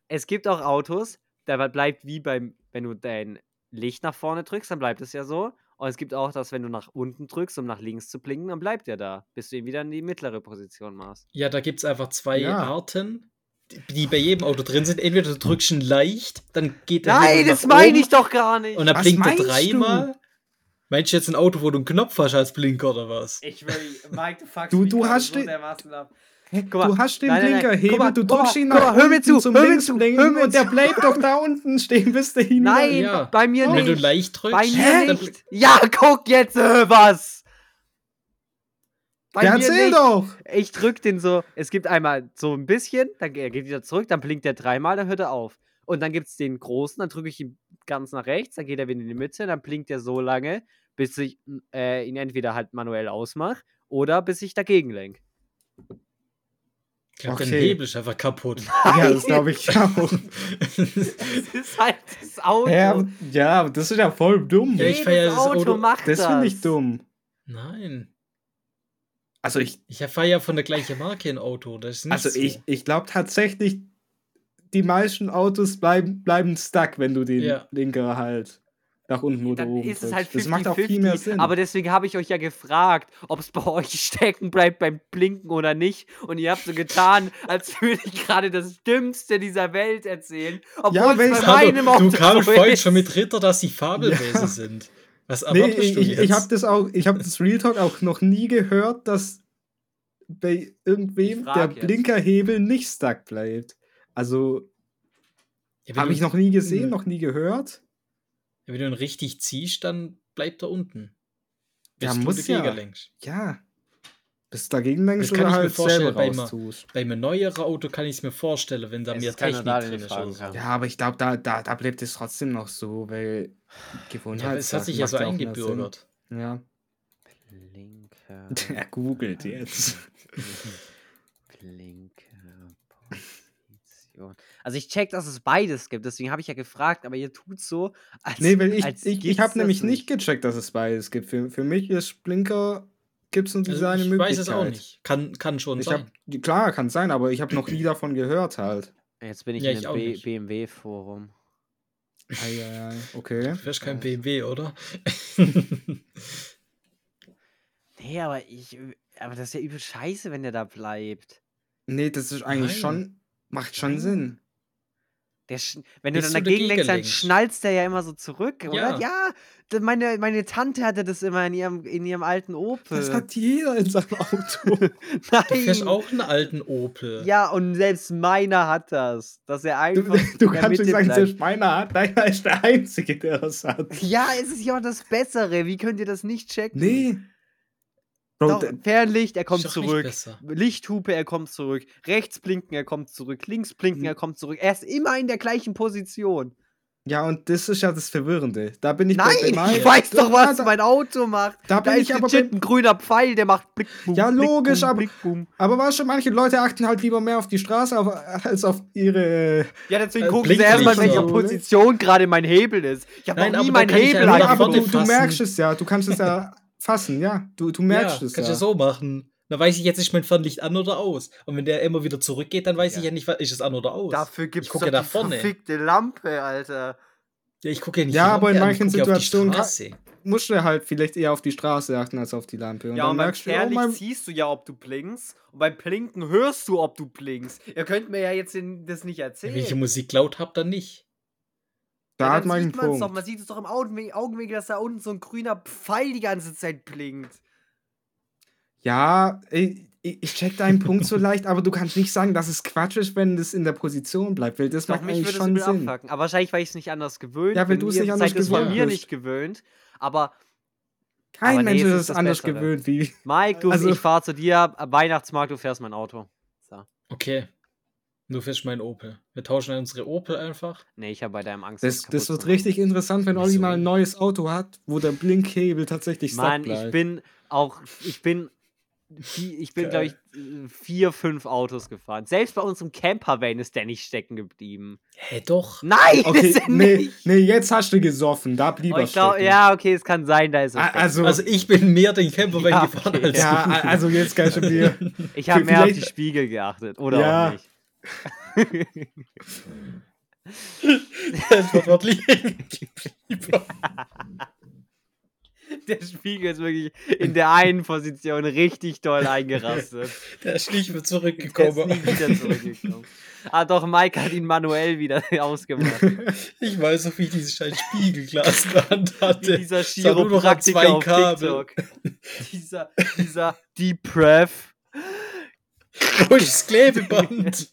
Es gibt auch Autos, da bleibt wie beim, wenn du dein Licht nach vorne drückst, dann bleibt es ja so. Und es gibt auch das, wenn du nach unten drückst, um nach links zu blinken, dann bleibt er da, bis du ihn wieder in die mittlere Position machst. Ja, da gibt es einfach zwei Ja. Arten, die- bei jedem Auto drin sind. Entweder du drückst ihn leicht, dann geht der Nein, das meine ich doch gar nicht. Und dann Was blinkt er meinst du? Meinst du jetzt ein Auto, wo du einen Knopf hast als Blinker oder was? Ich will, Mike, du fuckst Du- mich du hast so den- dermaßen ab. Du hast den nein, nein, nein. Guck mal, du drückst mal, ihn nach mal, hör mir unten zu, zum hör mir links zu, hör mir und der zu. bleibt doch da unten stehen, bis der ihn Nein. Ja. bei mir Oh. Und wenn du nicht. leicht drückst, Bei mir nicht. Ja, guck jetzt äh, was. Bei erzähl nicht. doch! Ich drück den so, es gibt einmal so ein bisschen, dann ge- er geht wieder zurück, dann blinkt er dreimal, dann hört er auf. Und dann gibt es den großen, dann drücke ich ihn ganz nach rechts, dann geht er wieder in die Mitte, dann blinkt er so lange, bis ich äh, ihn entweder halt manuell ausmache oder bis ich dagegen lenke. Ich glaube, dein Okay. Hebel ist einfach kaputt. Ja, das glaube ich auch. Das ist halt das Auto. Ja, aber- ja, das ist ja voll dumm. Ja, ich Jedes feier das Auto Auto- macht das. das finde ich dumm. Nein. Also ich, Ich fahre ja von der gleichen Marke ein Auto. Das ist nicht also so. ich, ich glaube tatsächlich, die meisten Autos bleiben, bleiben stuck, wenn du den Ja. Blinker halt nach unten oder Dann oben ist es halt drückst. 50, Das macht auch viel mehr Sinn. Aber deswegen habe ich euch ja gefragt, ob es bei euch stecken bleibt beim Blinken oder nicht. Und ihr habt so getan, als würde ich gerade das Dümmste dieser Welt erzählen. Obwohl Ja, es wenn bei ich- Hallo, meinem Auto du kamst so vorhin schon mit Ritter, dass die Fabelwesen Ja. sind. Was nee, erwartest du ich, jetzt? ich habe das auch, ich habe das Real Talk auch noch nie gehört, dass bei irgendwem der jetzt. Blinkerhebel nicht stuck bleibt. Also ja, habe ich noch nie gesehen, Hm. noch nie gehört. Ja, wenn du ihn richtig ziehst, dann bleibt er unten. Ja, Bis du muss dagegen ja. lenkst. Ja. Bist du dagegen lenkst Das kann oder ich mir halt vorstellen, selber bei raustust. Bei einem neueren Auto kann ich es mir vorstellen, wenn da Es mehr Technik drin ist. Ja, aber ich glaube, da, da, da bleibt es trotzdem noch so, weil Ja, Gewohnheit. aber es hat sich ja so eingebürgert. Ja. Blinker. Er googelt jetzt. Blinker. Position. Also ich check, dass es beides gibt, deswegen habe ich ja gefragt, aber ihr tut so, als. Nee, weil ich, ich, ich habe nämlich nicht gecheckt, dass es beides gibt. Für, für mich ist Blinker, gibt es nur diese Also eine ich Möglichkeit. weiß es auch nicht. Kann, kann schon Ich sein. hab, klar, kann sein, aber ich habe noch nie davon gehört halt. Jetzt bin ich Ja, in ich einem. BMW-Forum. Eieiei, okay. Du wärst kein BMW, oder? Nee, aber ich. Aber das ist ja übel scheiße, wenn der da bleibt. Nee, das ist eigentlich Nein. schon, macht schon Nein. Sinn. Der wenn du Bis dann du dagegen lenkst, dann schnallst der ja immer so zurück, oder? Ja. Ja, meine, meine Tante hatte das immer in ihrem, in ihrem alten Opel. Das hat jeder in seinem Auto. Du fährst Nein. auch einen alten Opel. Ja, und selbst meiner hat das. Dass er Du, einfach. du der kannst nicht sagen, bleibt. selbst meiner hat, deiner ist der Einzige, der das hat. Ja, es ist ja auch das Bessere. Wie könnt ihr das nicht checken? Nee. Bro, Doch, Fernlicht, er kommt zurück. Lichthupe, er kommt zurück. Rechts blinken, er kommt zurück. Links blinken, Hm. er kommt zurück. Er ist immer in der gleichen Position. ja, und das ist ja das Verwirrende. Da bin ich Nein, bei Mike. ich weiß doch, was da, mein Auto macht. da Da bin ist ich aber legit ein grüner Pfeil, der macht Blick, boom, Ja, Blick, logisch, boom, aber- Blick, boom. Aber weißt du, manche Leute achten halt lieber mehr auf die Straße auf, als auf ihre. Ja, deswegen Äh, gucken sie erstmal, in welcher So? Position gerade mein Hebel ist. Ich habe Nein, noch nie meinen Hebel ja aber du, du merkst es ja. Du kannst es ja fassen, ja. Du, du merkst ja, es kannst ja. du so machen. Dann weiß ich jetzt nicht mein Fernlicht an oder aus. Und wenn der immer wieder zurückgeht, dann weiß Ja. ich ja nicht, ist es an oder aus. Dafür gucke doch ja da die vorne. verfickte Lampe, Alter. Ja, ich gucke ja nicht Ja, die aber in manchen Situationen. Musst du halt vielleicht eher auf die Straße achten als auf die Lampe. Und ja, dann und beim oh Fernlicht mein, siehst du ja, ob du blinkst. Und beim Blinken hörst du, ob du blinkst. Ihr könnt mir ja jetzt das nicht erzählen. Wenn ich Musik laut habe, dann nicht. Da ja, hat man einen sieht man's Punkt. Doch, man sieht es doch im Augenwinkel, dass da unten so ein grüner Pfeil die ganze Zeit blinkt. Ja, ich, ich check deinen Punkt so leicht, aber du kannst nicht sagen, dass es Quatsch ist, wenn das in der Position bleibt, weil das Doch, macht mich eigentlich es schon Sinn. abfacken. Aber wahrscheinlich, weil ich es nicht anders gewöhnt Ja, weil bin. du es nicht anders seid es von gewöhnt mir bist. nicht gewöhnt. Aber Kein Aber nee, Mensch es ist es anders Bessere. gewöhnt wie. Mike, du, Also- ich fahre zu dir. Weihnachtsmarkt, du fährst mein Auto. So. Okay. Du fährst mein Opel. Wir tauschen unsere Opel einfach. Nee, ich habe bei deinem Angst. Das, das wird machen. richtig interessant, wenn Olli mal ein neues Auto hat, wo der Blinkhebel tatsächlich Mann, bleibt. ich bin auch, ich bin ich bin, glaube ich, vier, fünf Autos gefahren. Selbst bei unserem Campervan ist der nicht stecken geblieben. Hä, doch. Nein, Okay, ist er nee, nicht. nee, jetzt hast du gesoffen. Da blieb Oh, er ich glaub, stecken. ja, okay, es kann sein, da ist er stecken. Also, Also ich bin mehr den Campervan Ja, gefahren okay. als ja, du. a- also jetzt kannst du dir. Ich habe mehr auf die Spiegel geachtet. Oder Ja. auch nicht. Liegen. Der Spiegel ist wirklich in der einen Position richtig doll eingerastet. Der ist nicht mehr Der ist zurückgekommen. nie wieder zurückgekommen. Ah, doch, Mike hat ihn manuell wieder ausgemacht. Ich weiß noch, wie ich dieses scheiß Spiegelglas in der Hand Wie hatte. dieser noch an Chiropraktiker auf Kabel. TikTok. dieser, dieser Deep Breath ist das Klebeband?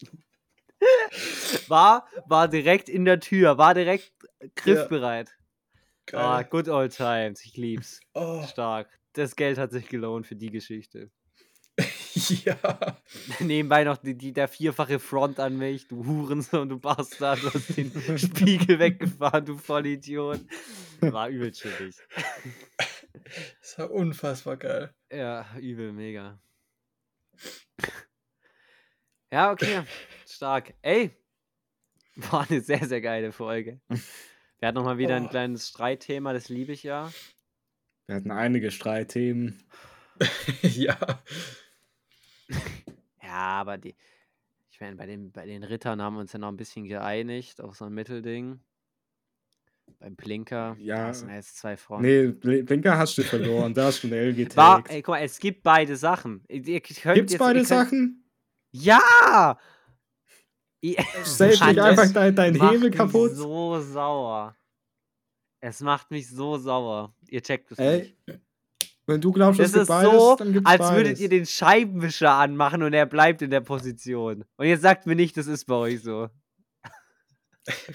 War, war direkt in der Tür, war direkt griffbereit. Ah, Geil. good old times, ich lieb's. Oh, Stark. Das Geld hat sich gelohnt für die Geschichte. ja. Nebenbei noch die, die, der vierfache Front an mich, du Hurensohn, du Bastard, du hast den Spiegel weggefahren, du Vollidiot. War übel chillig. Das war unfassbar geil. Ja, übel, mega. Ja, okay. Stark. Ey, war eine sehr, sehr geile Folge. Wir hatten nochmal wieder ein Oh. kleines Streitthema, das liebe ich ja. Wir hatten einige Streitthemen. ja. Ja, aber die, ich meine, bei den, bei den Rittern haben wir uns ja noch ein bisschen geeinigt auf so ein Mittelding. Beim Blinker, Ja. das sind ja jetzt zwei Fronten. Nee, Bl- Blinker hast du verloren. Da hast du eine L getaggt. War, ey, guck mal, es gibt beide Sachen. Ihr, ihr könnt Gibt's jetzt, beide ihr könnt, Sachen? Ja! Mann, nicht einfach dein, dein macht Hebel mich kaputt? so sauer. Es macht mich so sauer. Ihr checkt es Ey, nicht. Wenn du glaubst, Das es gibt ist beides, so, dann gibt's als beides. würdet ihr den Scheibenwischer anmachen und er bleibt in der Position. Und jetzt sagt mir nicht, das ist bei euch so.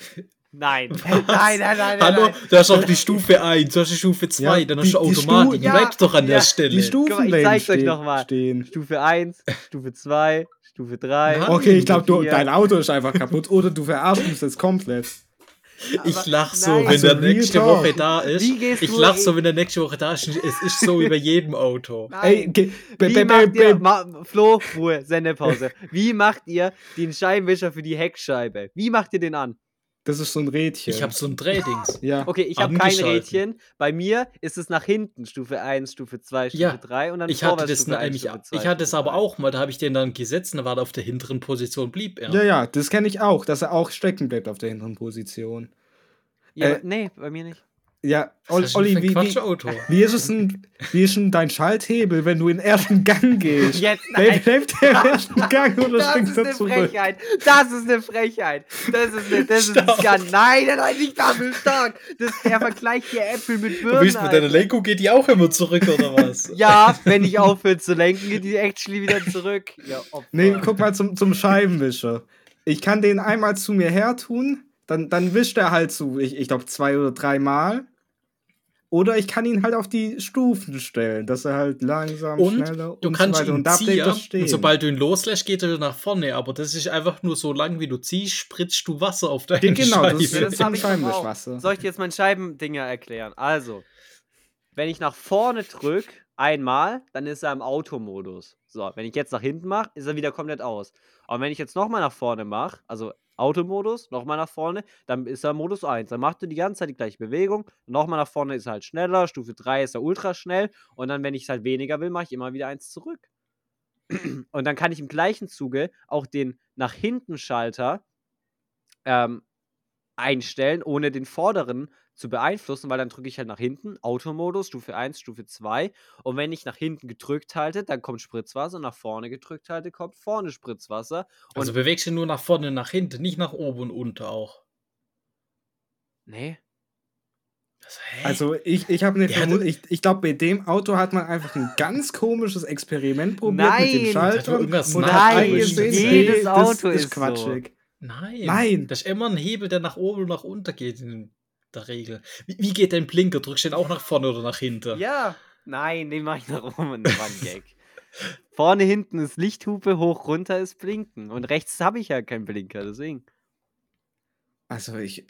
Nein. Nein, nein, nein, nein. Hallo, nein. da ist auch die Stufe 1, du hast die Stufe 2, Ja, dann die- hast du Stu- Automatik. Ja, Bleib doch an ja, der Stelle. Die Stufenläden zeig's euch ste noch mal. stehen. Stufe 1, Stufe 2, Stufe 3. Nein. Okay, ich glaube, dein Auto ist einfach kaputt oder du verarschst uns jetzt komplett. Ich lach so, nein. wenn Also, der Real nächste Talk. Woche da ist. Ich lach so, wenn der nächste Woche da ist. Es ist so wie bei jedem Auto. Ey, Wie macht ihr, ma, Flo, Ruhe, Sendepause. Wie macht ihr den Scheibenwischer für die Heckscheibe? Wie macht ihr den an? Das ist so ein Rädchen. Ich habe so ein Drehdings. ja. Okay, ich habe kein. Rädchen. Bei mir ist es nach hinten, Stufe 1, Stufe 2, Stufe Ja, 3 und dann Ich hatte das Stufe 1, nämlich, Stufe 2, ich hatte es aber 3. auch mal, da habe ich den dann gesetzt und dann war er auf der hinteren Position, blieb er. ja, ja, das kenne ich auch, dass er auch stecken bleibt auf der hinteren Position. Ja, Äh, nee, bei mir nicht. Ja, du Olli, ein wie, wie, wie, ist es denn, wie ist denn dein Schalthebel, wenn du in den ersten Gang gehst? Jetzt, nein. bleibt der im ersten Gang oder Das springst ist du eine zurück? Frechheit. Das ist eine Frechheit. Das ist eine, das ist ein. Skandal. Nein, nein, nein, nicht dafür stark. Das, er vergleicht hier Äpfel mit Du Birnen. bist mit deiner Alter. Lenkung geht die auch immer zurück, oder was? Ja, wenn ich aufhöre zu lenken, geht die actually wieder zurück. Ja, Opfer. Nee, guck mal zum, zum Scheibenwischer. Ich kann den einmal zu mir her tun, dann, dann wischt er halt so, ich, ich glaube, zwei oder dreimal. Oder ich kann ihn halt auf die Stufen stellen, dass er halt langsam, Und schneller du und kannst so ihn Und da bleibt ziehen, er stehen. und sobald du ihn loslässt, geht er wieder nach vorne. Aber das ist einfach nur so lang, wie du ziehst, spritzt du Wasser auf deine genau, das ist- Scheibe. das hab am ich auch. Soll ich dir jetzt meinen Scheibendinger erklären? Also, wenn ich nach vorne drücke, einmal, dann ist er im Automodus. So, wenn ich jetzt nach hinten mache, ist er wieder komplett aus. Aber wenn ich jetzt nochmal nach vorne mache, also Automodus, nochmal nach vorne, dann ist er Modus 1. Dann macht er die ganze Zeit die gleiche Bewegung. Nochmal nach vorne ist er halt schneller, Stufe 3 ist er ultra schnell. Und dann, wenn ich es halt weniger will, mache ich immer wieder eins zurück. Und dann kann ich im gleichen Zuge auch den nach hinten Schalter ähm, einstellen, ohne den vorderen zu beeinflussen, weil dann drücke ich halt nach hinten, Automodus, Stufe 1, Stufe 2. Und wenn ich nach hinten gedrückt halte, dann kommt Spritzwasser, nach vorne gedrückt halte, kommt vorne Spritzwasser. Und Also bewegst du nur nach vorne und nach hinten, nicht nach oben und unten auch. nee, Also, hä? Also ich, ich habe eine Vermutung, ich, ich glaube, bei dem Auto hat man einfach ein ganz komisches Experiment probiert mit Nein! dem Hat Schalter. er Nein, jedes Auto ist ist so. quatschig. Nein. Nein. Das ist immer ein Hebel, der nach oben und nach unten geht in der Regel. Wie, wie geht dein Blinker? Drückst du den auch nach vorne oder nach hinten? Ja, nein, den mache ich nach oben, das war ein Gag. Vorne, hinten ist Lichthupe, hoch, runter ist Blinken. Und rechts habe ich ja keinen Blinker, deswegen. Also ich,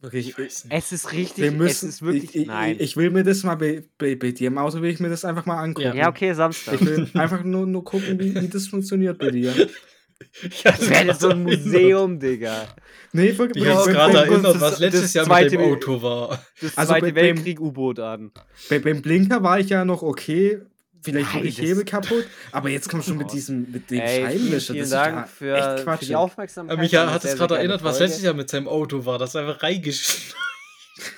Wirklich, Ich weiß nicht. Es ist richtig, wir müssen, es ist wirklich, ich, ich, nein. ich will mir das mal bei, bei, bei dir im Auto, will ich mir das einfach mal angucken. ja, okay, Samstag. Ich will einfach nur, nur gucken, wie, wie das funktioniert bei dir. Ja, Das wäre so ein Museum, Digga. Nee, wirklich. Ich habe wenn- gerade erinnert, das- was letztes das Jahr zweite mit dem Auto war. Das Also Zweite Weltkrieg-U-Boot an. Bei, beim Blinker war ich ja noch okay. Vielleicht wirklich das- Hebel kaputt. Aber jetzt kommst du mit Oh. diesem mit dem Ey, Scheibenwischer. vielen Das Dank ist ja für, echt für Quatsch. die Aufmerksamkeit. Aber Micha Eine hat es gerade erinnert, was letztes Jahr mit seinem Auto war. Das ist einfach reingeschneit.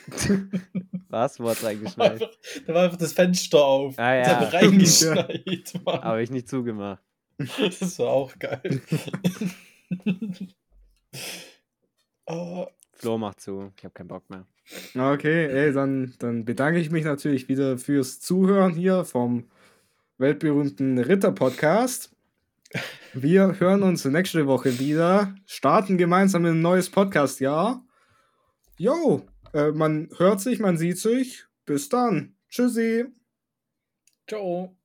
Was? Wo hat's reingeschneit? Da war einfach das Fenster auf. Ah, Das ja. hat reingeschneit. Habe ich nicht zugemacht. Das war auch geil. Ah, Flo macht zu. Ich habe keinen Bock mehr. Okay, ey, dann, dann bedanke ich mich natürlich wieder fürs Zuhören hier vom weltberühmten Ritter-Podcast. Wir hören uns nächste Woche wieder, starten gemeinsam ein neues Podcast-Jahr. Jo, äh, man hört sich, man sieht sich. Bis dann. Tschüssi. Ciao.